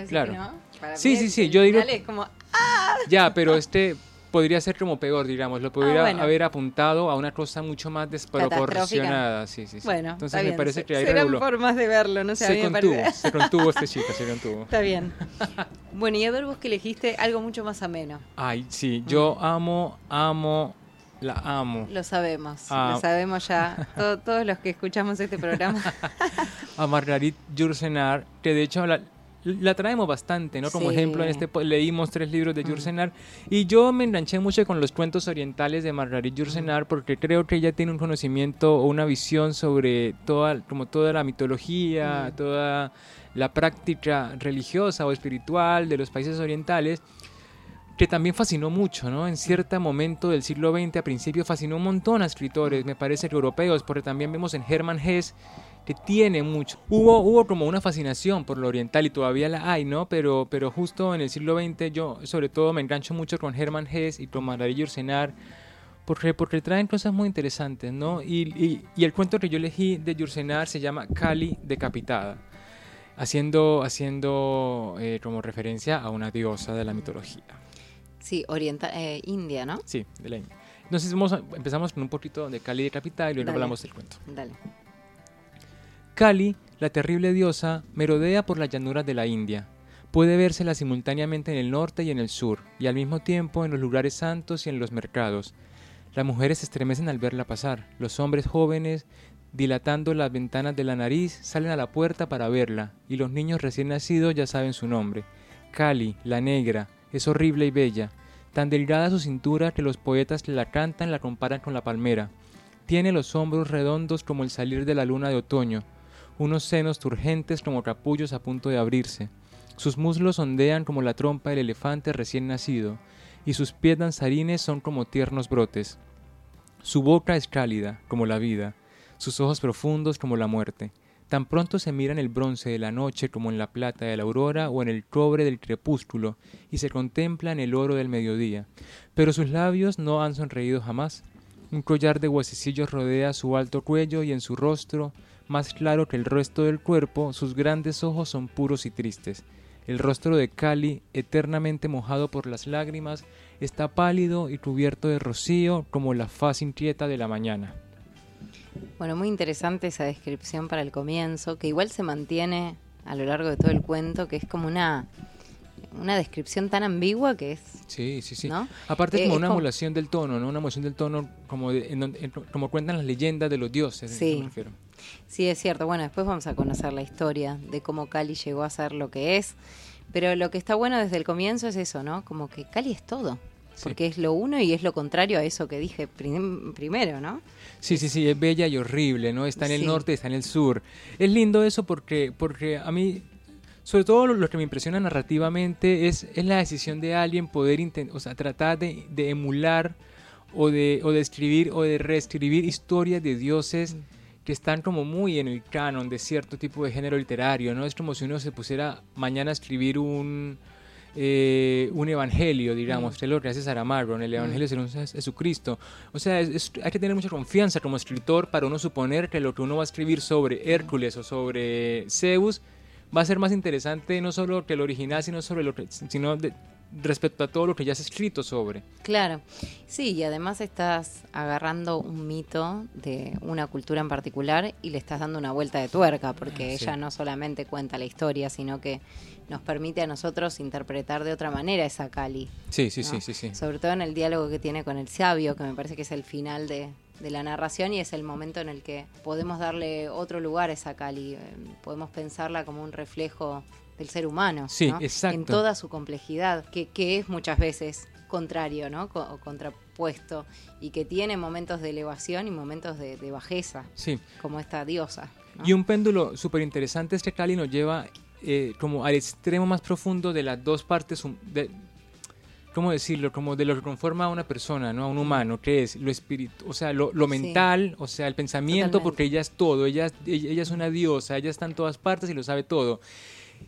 claro. sí, sí, sí, yo digo... Es como, ¡ah! Ya, pero este podría ser como peor, digamos, lo podría ah, haber apuntado a una cosa mucho más desproporcionada, sí, sí, sí. Bueno, entonces me parece que ahí Serán formas de verlo, no sé, se contuvo, se contuvo este chico, se contuvo. Está bien. Bueno, y a ver vos que elegiste algo mucho más ameno. Ay, sí, yo amo, amo la amo. Lo sabemos, lo sabemos ya, todos los que escuchamos este programa. a Margarit Jursenar, que de hecho la traemos bastante, ¿no? Como Sí. ejemplo, en este leímos tres libros de Yursenar y yo me enganché mucho con los cuentos orientales de Margarit Yursenar porque creo que ella tiene un conocimiento o una visión sobre toda, como toda la mitología, toda la práctica religiosa o espiritual de los países orientales que también fascinó mucho, ¿no? En cierto momento del siglo XX, a principio, fascinó un montón a escritores, me parece que europeos, porque también vemos en Hermann Hesse que tiene mucho. Hubo, hubo como una fascinación por lo oriental y todavía la hay, ¿no? Pero, pero justo en el siglo XX yo sobre todo me engancho mucho con Hermann Hesse y con Margarit Yourcenar porque, porque traen cosas muy interesantes, ¿no? Y, y- y el cuento que yo elegí de Yourcenar se llama Kali decapitada, haciendo, haciendo eh, como referencia a una diosa de la mitología. Sí, orienta eh, India, ¿no? Sí, de la India. Entonces vamos a- empezamos con un poquito de Kali decapitada y luego Dale. hablamos del cuento. Dale. Kali, la terrible diosa, merodea por las llanuras de la India. Puede vérsela simultáneamente en el norte y en el sur, y al mismo tiempo en los lugares santos y en los mercados. Las mujeres se estremecen al verla pasar. Los hombres jóvenes, dilatando las ventanas de la nariz, salen a la puerta para verla, y los niños recién nacidos ya saben su nombre. Kali, la negra, es horrible y bella. Tan delgada su cintura que los poetas que la cantan la comparan con la palmera. Tiene los hombros redondos como el salir de la luna de otoño, unos senos turgentes como capullos a punto de abrirse. Sus muslos ondean como la trompa del elefante recién nacido, y sus pies danzarines son como tiernos brotes. Su boca es cálida, como la vida, sus ojos profundos como la muerte. Tan pronto se mira en el bronce de la noche como en la plata de la aurora o en el cobre del crepúsculo, y se contempla en el oro del mediodía. Pero sus labios no han sonreído jamás. Un collar de huesecillos rodea su alto cuello y en su rostro, más claro que el resto del cuerpo, sus grandes ojos son puros y tristes. El rostro de Cali, eternamente mojado por las lágrimas, está pálido y cubierto de rocío como la faz inquieta de la mañana. Bueno, muy interesante esa descripción para el comienzo, que igual se mantiene a lo largo de todo el cuento, que es como una, una descripción tan ambigua que es... Sí, sí, sí. ¿No? Aparte es Eh, como es una como- emulación del tono, ¿no? Una emulación del tono como, de- en donde- en- como cuentan las leyendas de los dioses. Sí. me refiero. Sí, es cierto. Bueno, después vamos a conocer la historia de cómo Cali llegó a ser lo que es. Pero lo que está bueno desde el comienzo es eso, ¿no? Como que Cali es todo. Sí. Porque es lo uno y es lo contrario a eso que dije prim- primero, ¿no? Sí, sí, sí, es bella y horrible, ¿no? Está en el Sí. norte, está en el sur. Es lindo eso porque, porque a mí, sobre todo lo, que me impresiona narrativamente es, es la decisión de alguien poder o sea, tratar de, de emular o de, o de escribir o de reescribir historias de dioses que están como muy en el canon de cierto tipo de género literario, ¿no? Es como si uno se pusiera mañana a escribir un, eh, un evangelio, digamos, que es lo que hace Saramago, en el evangelio de Jesucristo. O sea, es- es- hay que tener mucha confianza como escritor para uno suponer que lo que uno va a escribir sobre Hércules o sobre Zeus va a ser más interesante no solo que el original, sino sobre lo que, sino de- respecto a todo lo que ya se ha escrito sobre. Claro, sí, y además estás agarrando un mito de una cultura en particular y le estás dando una vuelta de tuerca, porque Ah, sí. ella no solamente cuenta la historia, sino que nos permite a nosotros interpretar de otra manera esa Cali. Sí, sí, ¿no? sí, sí, sí. Sobre todo en el diálogo que tiene con el sabio, que me parece que es el final de, de la narración y es el momento en el que podemos darle otro lugar a esa Cali. eh, Podemos pensarla como un reflejo del ser humano. Sí, ¿no? exacto. En toda su complejidad, que, que es muchas veces contrario, ¿no? O contrapuesto. Y que tiene momentos de elevación y momentos de, de bajeza, Sí. como esta diosa. ¿no? Y un péndulo súper interesante es que Cali nos lleva eh, como al extremo más profundo de las dos partes, de, ¿cómo decirlo? Como de lo que conforma a una persona, ¿no? A un humano, que es lo espíritu, o sea, lo, lo Sí. mental, o sea, el pensamiento, Totalmente. porque ella es todo, ella, es- ella, ella es una diosa, ella está en todas partes y lo sabe todo.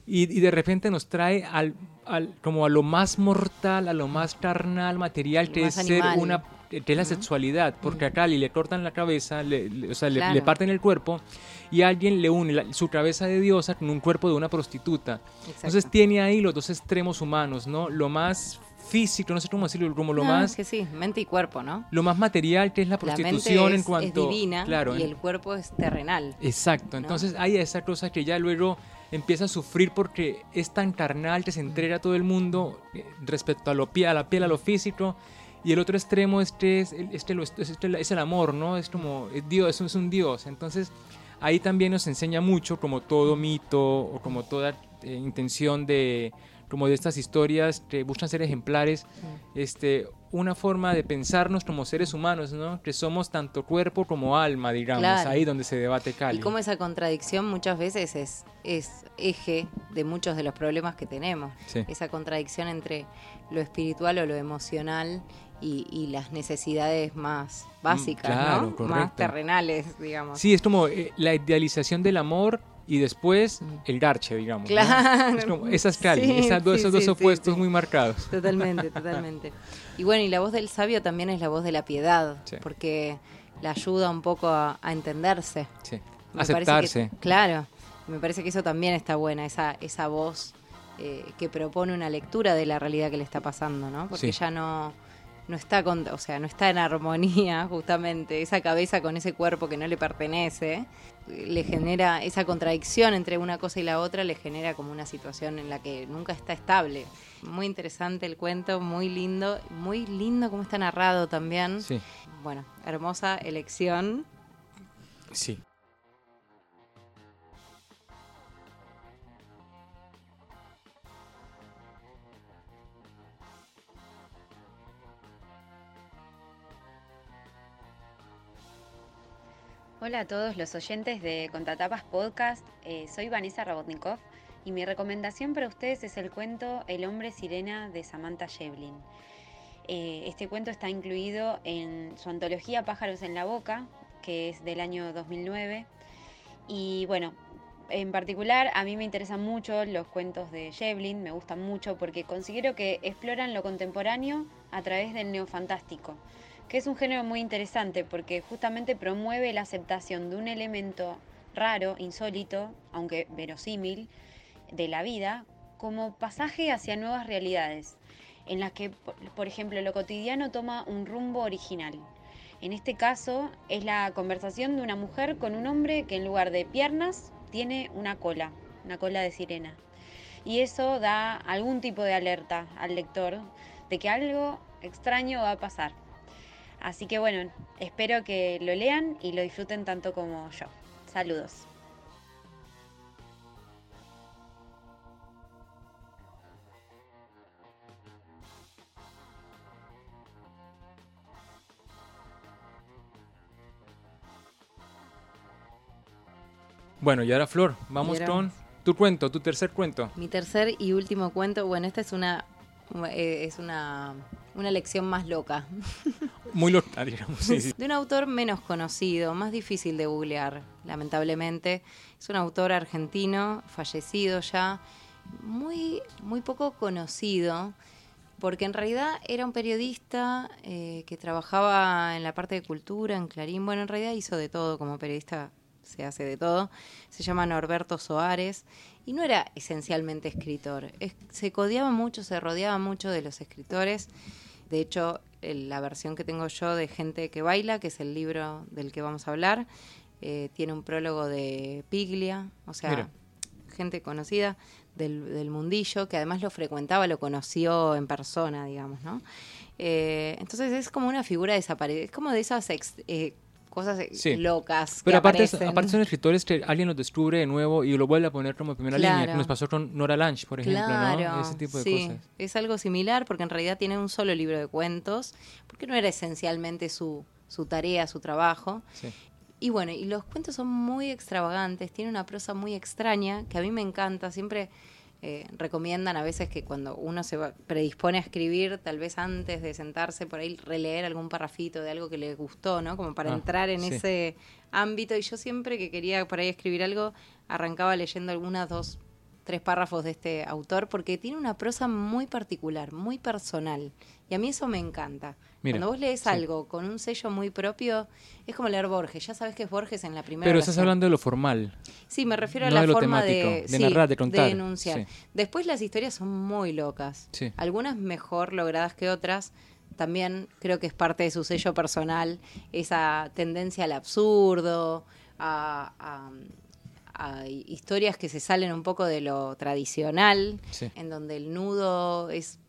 Y, y de repente nos trae al, al- como a lo más mortal, a lo más carnal, material, que es ser animal. una que es la sexualidad, porque a Cali le cortan la cabeza, le, le- o sea, le- Claro. le parten el cuerpo y alguien le une la- su cabeza de diosa con un cuerpo de una prostituta. Entonces tiene ahí los dos extremos humanos, ¿no? Lo más físico, no sé cómo decirlo, como lo No, más es que sí, mente y cuerpo, ¿no? lo más material que es la La prostitución mente es, en cuanto es divina claro, y el cuerpo es terrenal. Exacto, entonces hay esa cosa que ya luego empieza a sufrir porque es tan carnal que se entrega a todo el mundo eh, respecto a, lo, a la piel, a lo físico. Y el otro extremo es que es, el- es, que lo- es, que es el amor, ¿no? Es como es Dios, es un, es un Dios. Entonces ahí también nos enseña mucho como todo mito o como toda eh, intención de como de estas historias que buscan ser ejemplares, este, una forma de pensarnos como seres humanos, ¿no? Que somos tanto cuerpo como alma, digamos, ahí donde se debate Cali. Y como esa contradicción muchas veces es, es eje de muchos de los problemas que tenemos. Esa contradicción entre lo espiritual o lo emocional y, las necesidades más mm, básicas, ¿no? Más terrenales, digamos. Sí, es como eh, la idealización del amor y después el garche, digamos. Claro. Es como esas esos dos opuestos muy marcados. Totalmente, totalmente. Y bueno, y la voz del sabio también es la voz de la piedad, porque la ayuda un poco a, entenderse. Sí. Aceptarse. claro, me parece que eso también está buena, esa, esa voz eh, que propone una lectura de la realidad que le está pasando, ¿no? Porque ya no no está con, o sea, no está en armonía justamente esa cabeza con ese cuerpo que no le pertenece, le genera esa contradicción entre una cosa y la otra, le genera como una situación en la que nunca está estable. Muy interesante el cuento, muy lindo, muy lindo como está narrado también. Sí. Bueno, hermosa elección. Sí. Hola a todos los oyentes de Contatapas Podcast. Eh, soy Vanessa Rabotnikov y mi recomendación para ustedes es el cuento El hombre sirena de Samantha Shevlin. Eh, este cuento está incluido en su antología Pájaros en la Boca, que es del año 2009. Y bueno, en particular a mí me interesan mucho los cuentos de Shevlin, me gustan mucho porque considero que exploran lo contemporáneo a través del neofantástico que es un género muy interesante porque justamente promueve la aceptación de un elemento raro, insólito, aunque verosímil, de la vida, como pasaje hacia nuevas realidades, en las que, por ejemplo, lo cotidiano toma un rumbo original. En este caso es la conversación de una mujer con un hombre que en lugar de piernas tiene una cola, una cola de sirena. Y eso da algún tipo de alerta al lector de que algo extraño va a pasar. Así que bueno, espero que lo lean y lo disfruten tanto como yo. Saludos. Bueno, y ahora Flor, vamos con tu cuento, tu tercer cuento. Mi tercer y último cuento, bueno, esta es una es una, una lección más loca. Muy loca, digamos. De un autor menos conocido, más difícil de googlear, lamentablemente. Es un autor argentino, fallecido ya, muy, muy poco conocido, porque en realidad era un periodista eh, que trabajaba en la parte de cultura, en Clarín. Bueno, en realidad hizo de todo como periodista se hace de todo. Se llama Norberto Soares y no era esencialmente escritor. se codiaba mucho, se rodeaba mucho de los escritores. De hecho, la versión que tengo yo de Gente que baila, que es el libro del que vamos a hablar, eh, tiene un prólogo de Piglia, o sea, gente conocida del, mundillo, que además lo frecuentaba, lo conoció en persona, digamos, ¿no? Eh, entonces es como una figura desaparecida, es como de esas eh, cosas eh, locas. Pero aparte, aparte son escritores que alguien los descubre de nuevo y lo vuelve a poner como primera línea, que nos pasó con Nora Lange, por ejemplo, ¿no? Ese tipo de sí. cosas. Es algo similar porque en realidad tiene un solo libro de cuentos, porque no era esencialmente su, su tarea, su trabajo. Sí. Y bueno, y los cuentos son muy extravagantes, tiene una prosa muy extraña que a mí me encanta, siempre eh, recomiendan a veces que cuando uno se predispone a escribir, tal vez antes de sentarse por ahí, releer algún parrafito de algo que le gustó, ¿no? Como para ah, entrar en ese ámbito. Y yo siempre que quería por ahí escribir algo, arrancaba leyendo algunas dos tres párrafos de este autor porque tiene una prosa muy particular, muy personal. Y a mí eso me encanta. Cuando vos lees algo con un sello muy propio, es como leer Borges. Ya sabes que es Borges en la primera. Pero estás hablando de lo formal. Sí, me refiero a la forma de, de narrar, de contar. De denunciar. Después las historias son muy locas. Algunas mejor logradas que otras. También creo que es parte de su sello personal, esa tendencia al absurdo, a historias que se salen un poco de lo tradicional, en donde el nudo es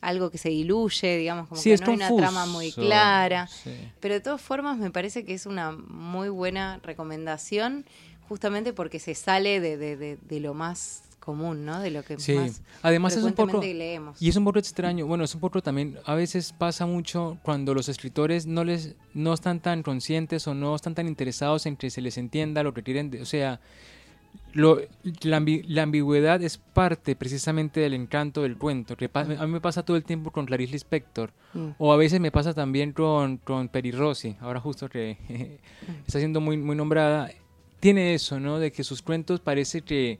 algo que se diluye, digamos, como Sí, que es no hay una trama muy confuso, clara. sí. Pero de todas formas me parece que es una muy buena recomendación, justamente porque se sale de, de- de- de lo más común, ¿no? De lo que Sí, más además es un poco... leemos. Y es un poco extraño, bueno, es un poco también, a veces pasa mucho cuando los escritores no les no están tan conscientes o no están tan interesados en que se les entienda lo que quieren, de- o sea, lo, la, ambi- la ambigüedad es parte precisamente del encanto del cuento, que a mí me pasa todo el tiempo con Clarice Lispector, Mm. o a veces me pasa también con, con Peri Rossi, ahora justo que está siendo muy, muy nombrada, tiene eso, ¿no? De que sus cuentos parece que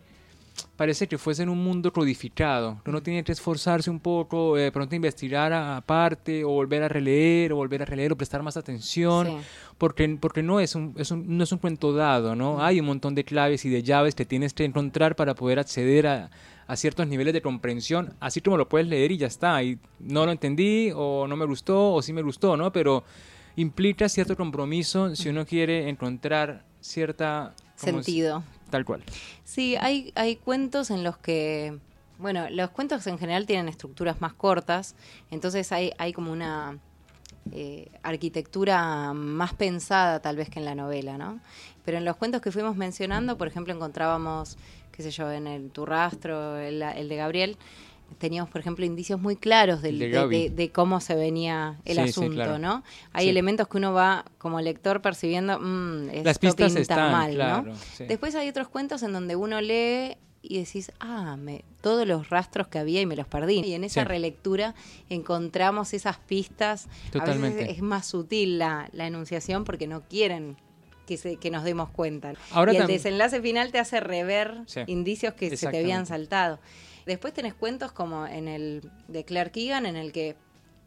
parece que fuesen un mundo codificado, uno tiene que esforzarse un poco, eh, de pronto investigar aparte, o volver a releer, o volver a releer, o prestar más atención, Sí. porque, porque no, es un, es un- no es un cuento dado, ¿no? Hay un montón de claves y de llaves que tienes que encontrar para poder acceder a, a ciertos niveles de comprensión, así como lo puedes leer y ya está, y no lo entendí, o no me gustó, o sí me gustó, ¿no? Pero implica cierto compromiso si uno quiere encontrar cierta... Sentido. Tal cual. Sí, hay, hay cuentos en los que, bueno, los cuentos en general tienen estructuras más cortas, entonces hay, hay como una eh, arquitectura más pensada tal vez que en la novela, ¿no? Pero en los cuentos que fuimos mencionando, por ejemplo, encontrábamos, qué sé yo, en el Tu Rastro, el, el de Gabriel, teníamos, por ejemplo, indicios muy claros del- El de de, Gaby. de- de cómo se venía el Sí, sí, asunto, claro. ¿no? Hay Sí. elementos que uno va como lector percibiendo, "Mm, esto Las pistas pinta están, mal, ¿no? claro. Después hay otros cuentos en donde uno lee y decís, ah, me, todos los rastros que había y me los perdí. Y en esa relectura encontramos esas pistas. A Totalmente. veces es más sutil la, la enunciación porque no quieren que, se, que nos demos cuenta. Ahora y el desenlace final te hace rever Sí. indicios que se te habían saltado. Después tenés cuentos como en el de Claire Keegan, en el que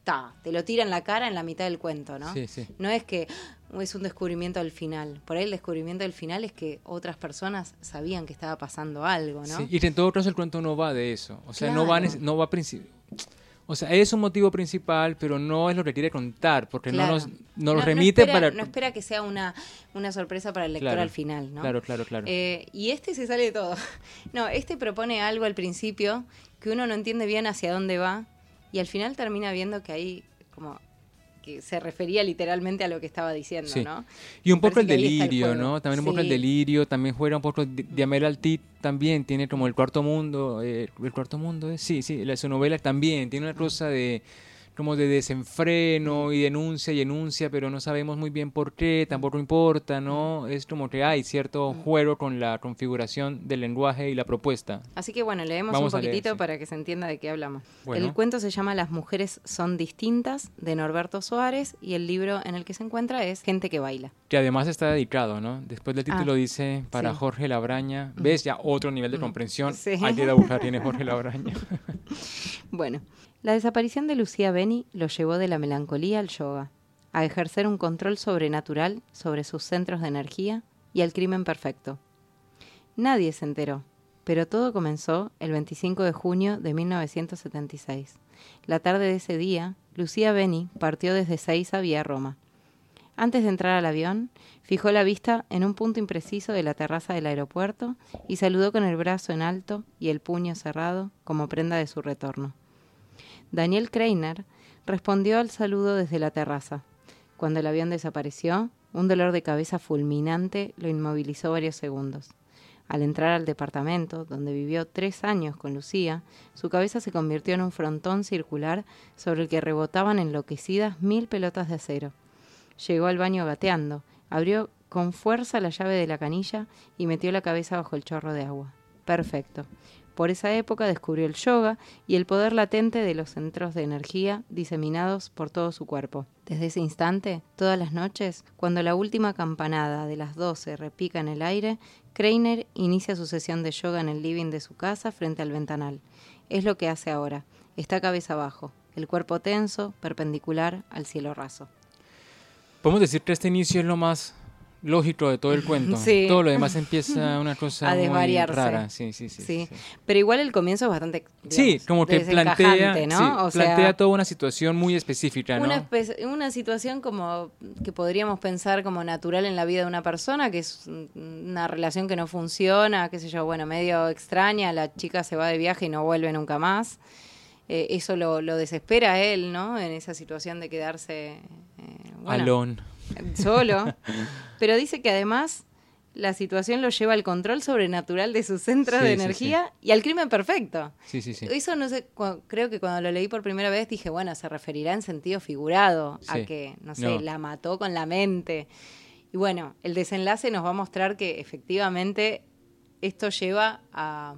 ta, te lo tira en la cara en la mitad del cuento, ¿no? Sí, sí. No es que "Ah, es un descubrimiento al final. Por ahí el descubrimiento del final es que otras personas sabían que estaba pasando algo, ¿no? Sí, y en todo caso el cuento no va de eso. O sea, no va, no va O sea, es un motivo principal, pero no es lo que quiere contar, porque Claro. no nos, no remite espera, para... no espera que sea una, una sorpresa para el lector Claro, al final, ¿no? Claro, claro, claro. Eh, y este se sale de todo. No, este propone algo al principio que uno no entiende bien hacia dónde va y al final termina viendo que ahí como que se refería literalmente a lo que estaba diciendo, Sí. ¿no? y un poco el delirio. ¿no? También un poco el delirio, también juega un poco... Di- Diamel Altit también tiene como el cuarto mundo, eh, el cuarto mundo, es sí, sí, la, su novela también tiene una cosa de como de desenfreno y denuncia y enuncia, pero no sabemos muy bien por qué, tampoco importa, ¿no? Es como que hay cierto juego con la configuración del lenguaje y la propuesta. Así que bueno, leemos Vamos un a leer, poquitito sí. para que se entienda de qué hablamos. Bueno. El cuento se llama Las mujeres son distintas de Norberto Suárez y el libro en el que se encuentra es Gente que baila. Que además está dedicado, ¿no? Después del título Ah, dice para sí. Jorge Labraña. ¿Ves? Ya otro nivel de Mm, comprensión. sí. Hay que buscar quién es Jorge Labraña. Bueno, la desaparición de Lucía Beni lo llevó de la melancolía al yoga, a ejercer un control sobrenatural sobre sus centros de energía y al crimen perfecto. Nadie se enteró, pero todo comenzó el 25 de junio de 1976. La tarde de ese día, Lucía Beni partió desde Seiza vía Roma. Antes de entrar al avión, fijó la vista en un punto impreciso de la terraza del aeropuerto y saludó con el brazo en alto y el puño cerrado como prenda de su retorno. Daniel Kreiner respondió al saludo desde la terraza. Cuando el avión desapareció, un dolor de cabeza fulminante lo inmovilizó varios segundos. Al entrar al departamento, donde vivió tres años con Lucía, su cabeza se convirtió en un frontón circular sobre el que rebotaban enloquecidas mil pelotas de acero. Llegó al baño gateando, abrió con fuerza la llave de la canilla y metió la cabeza bajo el chorro de agua. Perfecto. Por esa época descubrió el yoga y el poder latente de los centros de energía diseminados por todo su cuerpo. Desde ese instante, todas las noches, cuando la última campanada de las 12 repica en el aire, Kreiner inicia su sesión de yoga en el living de su casa frente al ventanal. Es lo que hace ahora. Está cabeza abajo, el cuerpo tenso, perpendicular al cielo raso. Podemos decir que este inicio es lo más lógico de todo el cuento. Sí. Todo lo demás empieza una cosa A muy rara. Sí, sí, sí. Sí, sí. pero igual el comienzo es bastante Sí, digamos, como que plantea, ¿no? sí, o sea, plantea toda una situación muy específica, ¿no? una, espe- una situación como que podríamos pensar como natural en la vida de una persona, que es un- una relación que no funciona, qué sé yo, bueno, medio extraña, la chica se va de viaje y no vuelve nunca más. eh, eso lo, lo desespera a él, ¿no? En esa situación de quedarse eh, bueno. Solo. Pero dice que además la situación lo lleva al control sobrenatural de su centro Sí, de sí, energía y al crimen perfecto. Sí, sí, sí. Eso no sé, creo que cuando lo leí por primera vez dije, bueno, se referirá en sentido figurado a que, no sé, No. la mató con la mente. Y bueno, el desenlace nos va a mostrar que efectivamente esto lleva a,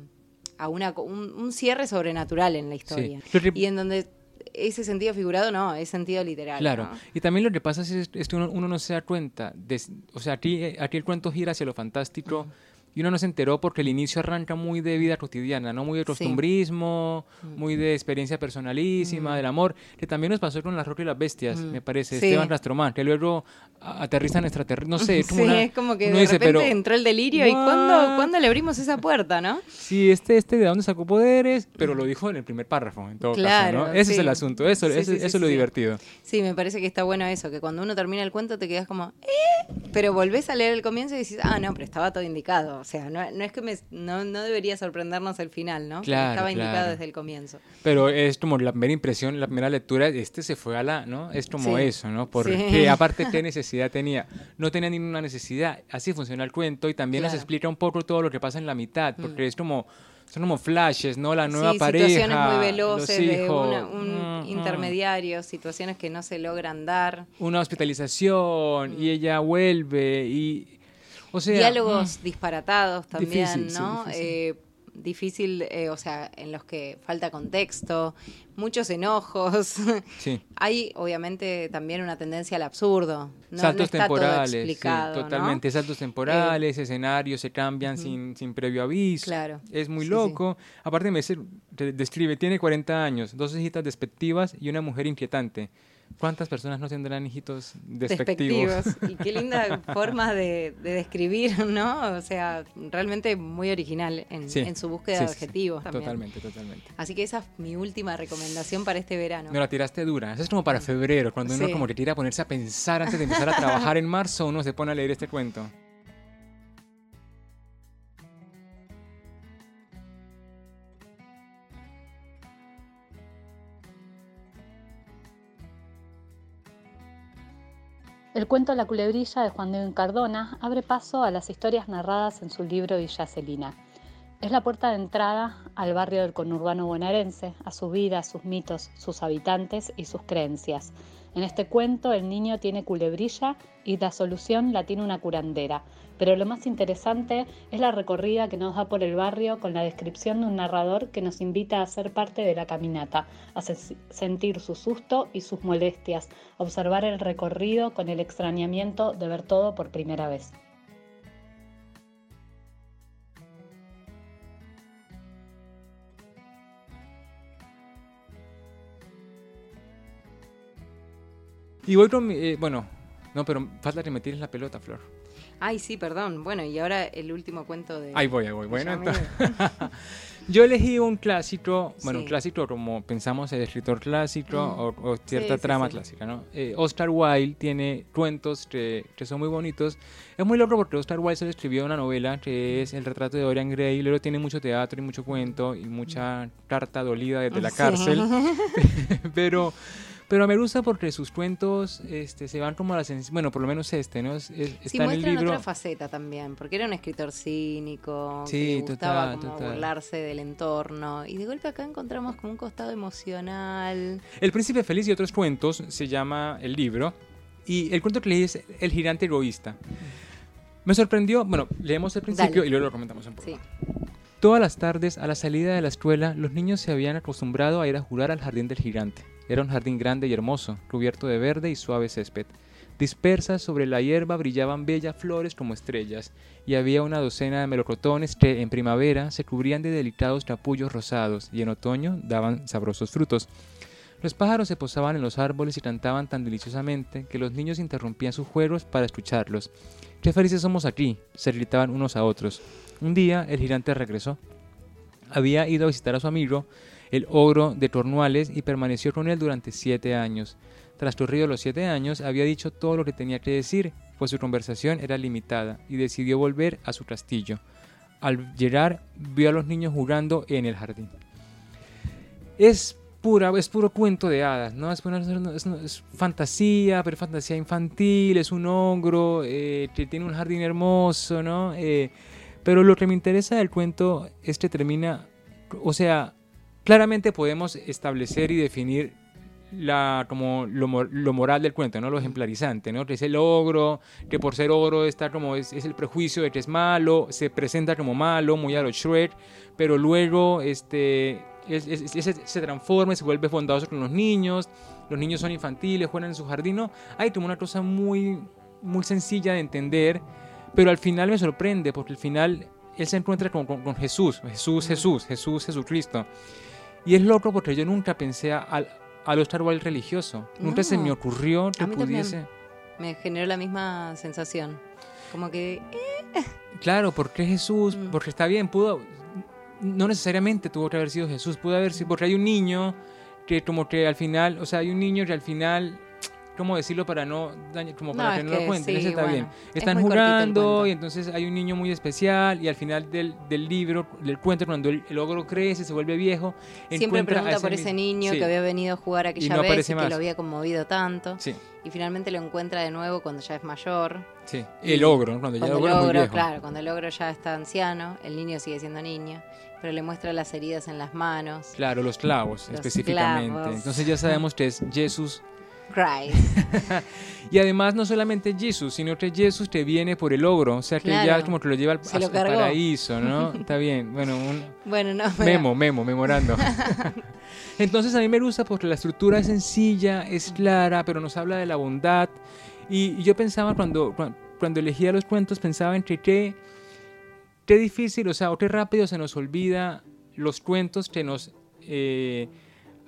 a una, un, un cierre sobrenatural en la historia. Y en donde ese sentido figurado no, es sentido literal. Claro, ¿no? y también lo que pasa es, es que uno, uno no se da cuenta, de- o sea, aquí, eh, aquí el cuento gira hacia lo fantástico y uno no se enteró porque el inicio arranca muy de vida cotidiana, ¿no? Muy de costumbrismo, muy de experiencia personalísima, del amor, que también nos pasó con La Roca y las Bestias, me parece, Sí. Esteban Rastromán, que luego aterrizan extraterrestres, no sé, es como sí, una- es como que de dice, repente pero, entró el delirio y. ¿cuándo, ¿cuándo le abrimos esa puerta, no? Sí, este, este, ¿de dónde sacó poderes? Pero lo dijo en el primer párrafo, en todo Claro, caso, ¿no? Ese es el asunto, eso, ese- eso es lo divertido. Sí, me parece que está bueno eso, que cuando uno termina el cuento te quedas como, ¿eh? Pero volvés a leer el comienzo y decís, ah, no, pero estaba todo indicado. O sea, no, no es que me, no, no debería sorprendernos el final, ¿no? Claro, estaba indicado claro. desde el comienzo. Pero es como la primera impresión, la primera lectura, este se fue a la, ¿no? Es como Sí. eso, ¿no? Porque Sí. aparte, ¿qué necesidad tenía? No tenía ninguna necesidad. Así funciona el cuento y también nos Claro. Mm. explica un poco todo lo que pasa en la mitad, porque es como, son como flashes, ¿no? La nueva sí, pareja, situaciones muy los veloces de hijos, una- un mm, mm. intermediario, situaciones que no se logran dar. Una hospitalización y ella vuelve y... O sea, Diálogos disparatados también, Difícil, sí, ¿no? difícil. Eh, difícil, eh, o sea, en los que falta contexto, muchos enojos. sí. Hay obviamente también una tendencia al absurdo. No, saltos no está temporales, todo sí, ¿no? totalmente, saltos temporales, escenarios se cambian sin, sin previo aviso. Claro. Es muy Sí, loco. Aparte me dice- describe, tiene 40 años, dos hijitas despectivas y una mujer inquietante. ¿Cuántas personas no tendrán hijitos despectivos? Despectivos. Y qué linda forma de, de describir, ¿no? O sea, realmente muy original en, Sí, en su búsqueda sí, de sí, sí. también. Totalmente, totalmente. Así que esa es mi última recomendación para este verano. No la tiraste dura. Eso es como para febrero, cuando uno como que quiere ponerse a pensar antes de empezar a trabajar en marzo, uno se pone a leer este cuento. El cuento La culebrilla de Juan de Cardona abre paso a las historias narradas en su libro Villa Celina. Es la puerta de entrada al barrio del conurbano bonaerense, a su vida, sus mitos, sus habitantes y sus creencias. En este cuento el niño tiene culebrilla y la solución la tiene una curandera. Pero lo más interesante es la recorrida que nos da por el barrio con la descripción de un narrador que nos invita a ser parte de la caminata, a se- sentir su susto y sus molestias, a observar el recorrido con el extrañamiento de ver todo por primera vez. Y voy con mi- eh, bueno, no, pero falta que me tires la pelota, Flor. Ay, sí, perdón. Bueno, y ahora el último cuento de... Ahí voy, ahí voy. Bueno, entonces- yo elegí un clásico, bueno, un Sí. clásico como pensamos el escritor clásico Mm. o, o cierta Sí, trama sí. clásica, ¿no? Eh, Oscar Wilde tiene cuentos que, que son muy bonitos. Es muy loco porque Oscar Wilde se le escribió una novela que es El retrato de Dorian Gray, luego tiene mucho teatro y mucho cuento y mucha carta dolida desde la Sí. cárcel. pero pero me gusta porque sus cuentos este, se van como a la sen- bueno por lo menos este no Es- es- Sí, está en el muestran libro otra faceta también, porque era un escritor cínico, Sí, que le gustaba total, como total. burlarse del entorno, y de golpe acá encontramos como un costado emocional. El Príncipe Feliz y otros cuentos se llama el libro y el cuento que leí es El gigante egoísta. Me sorprendió, bueno, leemos el principio Dale. y luego lo comentamos un poco. Sí. Todas las tardes, a la salida de la escuela, los niños se habían acostumbrado a ir a jugar al jardín del gigante. Era un jardín grande y hermoso, cubierto de verde y suave césped. Dispersas sobre la hierba brillaban bellas flores como estrellas, y había una docena de melocotones que en primavera se cubrían de delicados capullos rosados y en otoño daban sabrosos frutos. Los pájaros se posaban en los árboles y cantaban tan deliciosamente que los niños interrumpían sus juegos para escucharlos. ¡Qué felices somos aquí! se gritaban unos a otros. Un día el gigante regresó. Había ido a visitar a su amigo, el ogro de Tornuales, y permaneció con él durante siete años. Transcurridos los siete años, había dicho todo lo que tenía que decir, pues su conversación era limitada, y decidió volver a su castillo. Al llegar, vio a los niños jugando en el jardín. Es pura, es puro cuento de hadas, ¿no? Es, es, es fantasía, pero fantasía infantil, es un ogro, eh, que tiene un jardín hermoso, ¿no? Eh, pero lo que me interesa del cuento es que termina, o sea, claramente podemos establecer y definir la, como lo, moral del cuento, ¿no? Lo ejemplarizante, ¿no? Que es el ogro, que por ser ogro está como es, el prejuicio de que es malo, se presenta como malo, muy a lo Shrek, pero luego este, se transforma y se vuelve bondadoso con los niños, los niños son infantiles, juegan en su jardín, ¿no? Hay como una cosa muy, muy sencilla de entender, pero al final me sorprende, porque al final él se encuentra con, con, Jesús, Jesús, Jesús, Jesús, Jesucristo. Y es loco porque yo nunca pensé al, al Oscar Wilde religioso. Nunca se me ocurrió que pudiese. Me generó la misma sensación. Como que. Eh. Claro, porque Jesús, mm. porque está bien, pudo. No necesariamente tuvo que haber sido Jesús, pudo haber sido. Porque hay un niño que, como que al final. O sea, hay un niño que al final cómo decirlo para no dañar, como para que no lo cuenten, ese está bien. Están jugando y entonces hay un niño muy especial y al final del, del libro, del cuento, cuando el, ogro crece, se vuelve viejo, siempre pregunta por ese niño que había venido a jugar aquella vez y que lo había conmovido tanto. Y finalmente lo encuentra de nuevo cuando ya es mayor. Sí, el ogro, cuando, ya el ogro, muy viejo. Claro, cuando el ogro ya está anciano, el niño sigue siendo niño pero le muestra las heridas en las manos. Claro, los clavos específicamente. Entonces ya sabemos que es Jesús y además no solamente Jesús, sino que Jesús te viene por el ogro, o sea que ya como que lo lleva al, paraíso, ¿no? Está bien, bueno, un bueno, no, memo, memo, memorando. Entonces a mí me gusta porque la estructura es sencilla, es clara, pero nos habla de la bondad. Y, yo pensaba cuando, cuando, elegía los cuentos, pensaba entre qué, qué difícil, o sea, o qué rápido se nos olvida los cuentos que nos... Eh,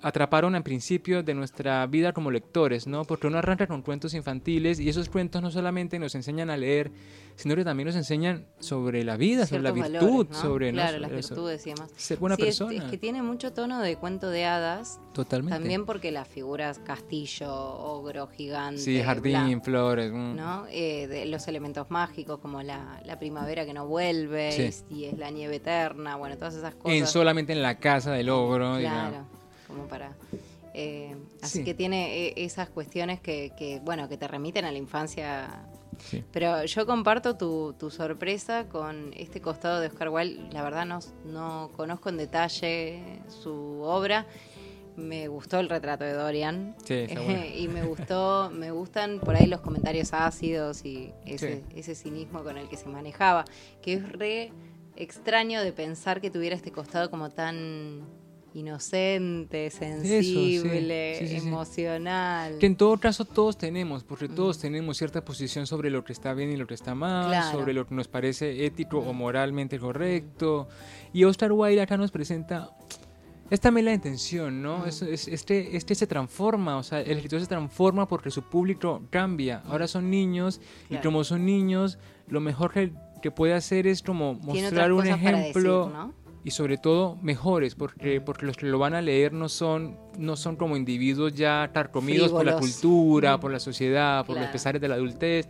atraparon al principio de nuestra vida como lectores, ¿no? Porque uno arranca con cuentos infantiles y esos cuentos no solamente nos enseñan a leer, sino que también nos enseñan sobre la vida, sobre la virtud, sobre claro, las virtudes y demás. Ser buena persona. Es, que tiene mucho tono de cuento de hadas. Totalmente. También porque las figuras castillo, ogro, gigante, sí, jardín, flores, mm. ¿no? Eh, de los elementos mágicos como la, primavera que no vuelve y, es la nieve eterna, bueno, todas esas cosas. En solamente en la casa del ogro. Claro como para... Eh, así que tiene eh, esas cuestiones que, bueno, que te remiten a la infancia. Pero yo comparto tu, sorpresa con este costado de Oscar Wilde. La verdad no, no conozco en detalle su obra. Me gustó el retrato de Dorian. y me gustó, me gustan por ahí los comentarios ácidos y ese, ese cinismo con el que se manejaba. Que es re extraño de pensar que tuviera este costado como tan inocente, sensible, emocional. Que en todo caso todos tenemos, porque mm. todos tenemos cierta posición sobre lo que está bien y lo que está mal, sobre lo que nos parece ético o moralmente correcto. Y Oscar Wilde acá nos presenta esta también la intención, ¿no? Mm. Es, este, este se transforma, o sea, el escritor se transforma porque su público cambia. Ahora son niños y como son niños, lo mejor que, que puede hacer es como mostrar un ejemplo y sobre todo mejores, porque, porque los que lo van a leer no son, no son como individuos ya carcomidos por la cultura, por la sociedad, por los pesares de la adultez.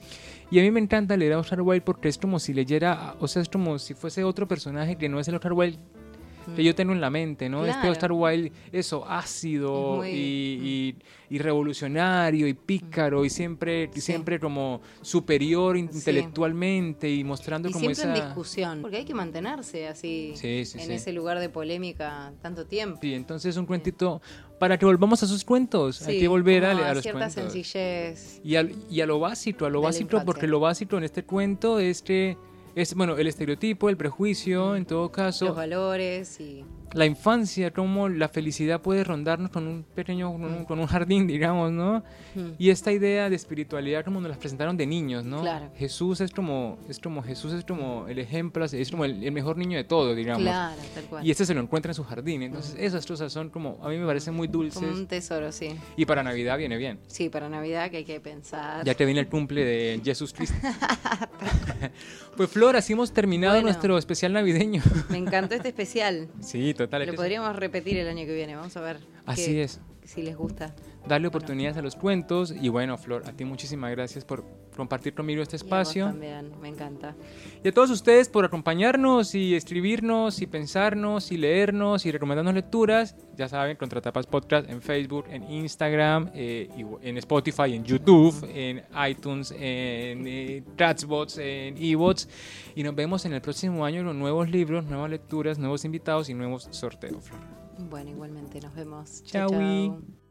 Y a mí me encanta leer a Oscar Wilde porque es como si leyera, o sea, es como si fuese otro personaje que no es el Oscar Wilde que yo tengo en la mente, ¿no? Este Oscar Wilde, eso, ácido y, y, revolucionario y pícaro y siempre, siempre como superior intelectualmente y mostrando como siempre esa... en discusión, porque hay que mantenerse así en ese lugar de polémica tanto tiempo. Sí, entonces un cuentito para que volvamos a sus cuentos, hay que volver a, a, los cierta sencillez. Y a, y a lo básico, a lo básico, porque lo básico en este cuento es que es bueno el estereotipo, el prejuicio, en todo caso. Los valores y la infancia, cómo la felicidad puede rondarnos con un pequeño, con un, jardín, digamos, ¿no? Y esta idea de espiritualidad como nos la presentaron de niños, ¿no? Claro. Jesús es como, es como, Jesús es como el ejemplo, es como el, mejor niño de todo, digamos. Claro, tal cual. Y este se lo encuentra en su jardín, entonces esas cosas son como, a mí me parecen muy dulces. Como un tesoro, sí. Y para Navidad viene bien. Sí, para Navidad que hay que pensar. Ya que viene el cumple de Jesús Cristo. pues Flor, así hemos terminado nuestro especial navideño. me encantó este especial. Sí, total. Lo podríamos repetir el año que viene, vamos a ver. Así es. si les gusta. Darle oportunidades a los cuentos. Y bueno, Flor, a ti muchísimas gracias por compartir conmigo este Y a vos espacio. también, me encanta. Y a todos ustedes por acompañarnos y escribirnos y pensarnos y leernos y recomendarnos lecturas. Ya saben, Contratapas Podcast en Facebook, en Instagram, eh, y en Spotify, en YouTube, en iTunes, en eh, Chatbots, en eBots. Y nos vemos en el próximo año con nuevos libros, nuevas lecturas, nuevos invitados y nuevos sorteos, Flor. Bueno, igualmente nos vemos. Chau.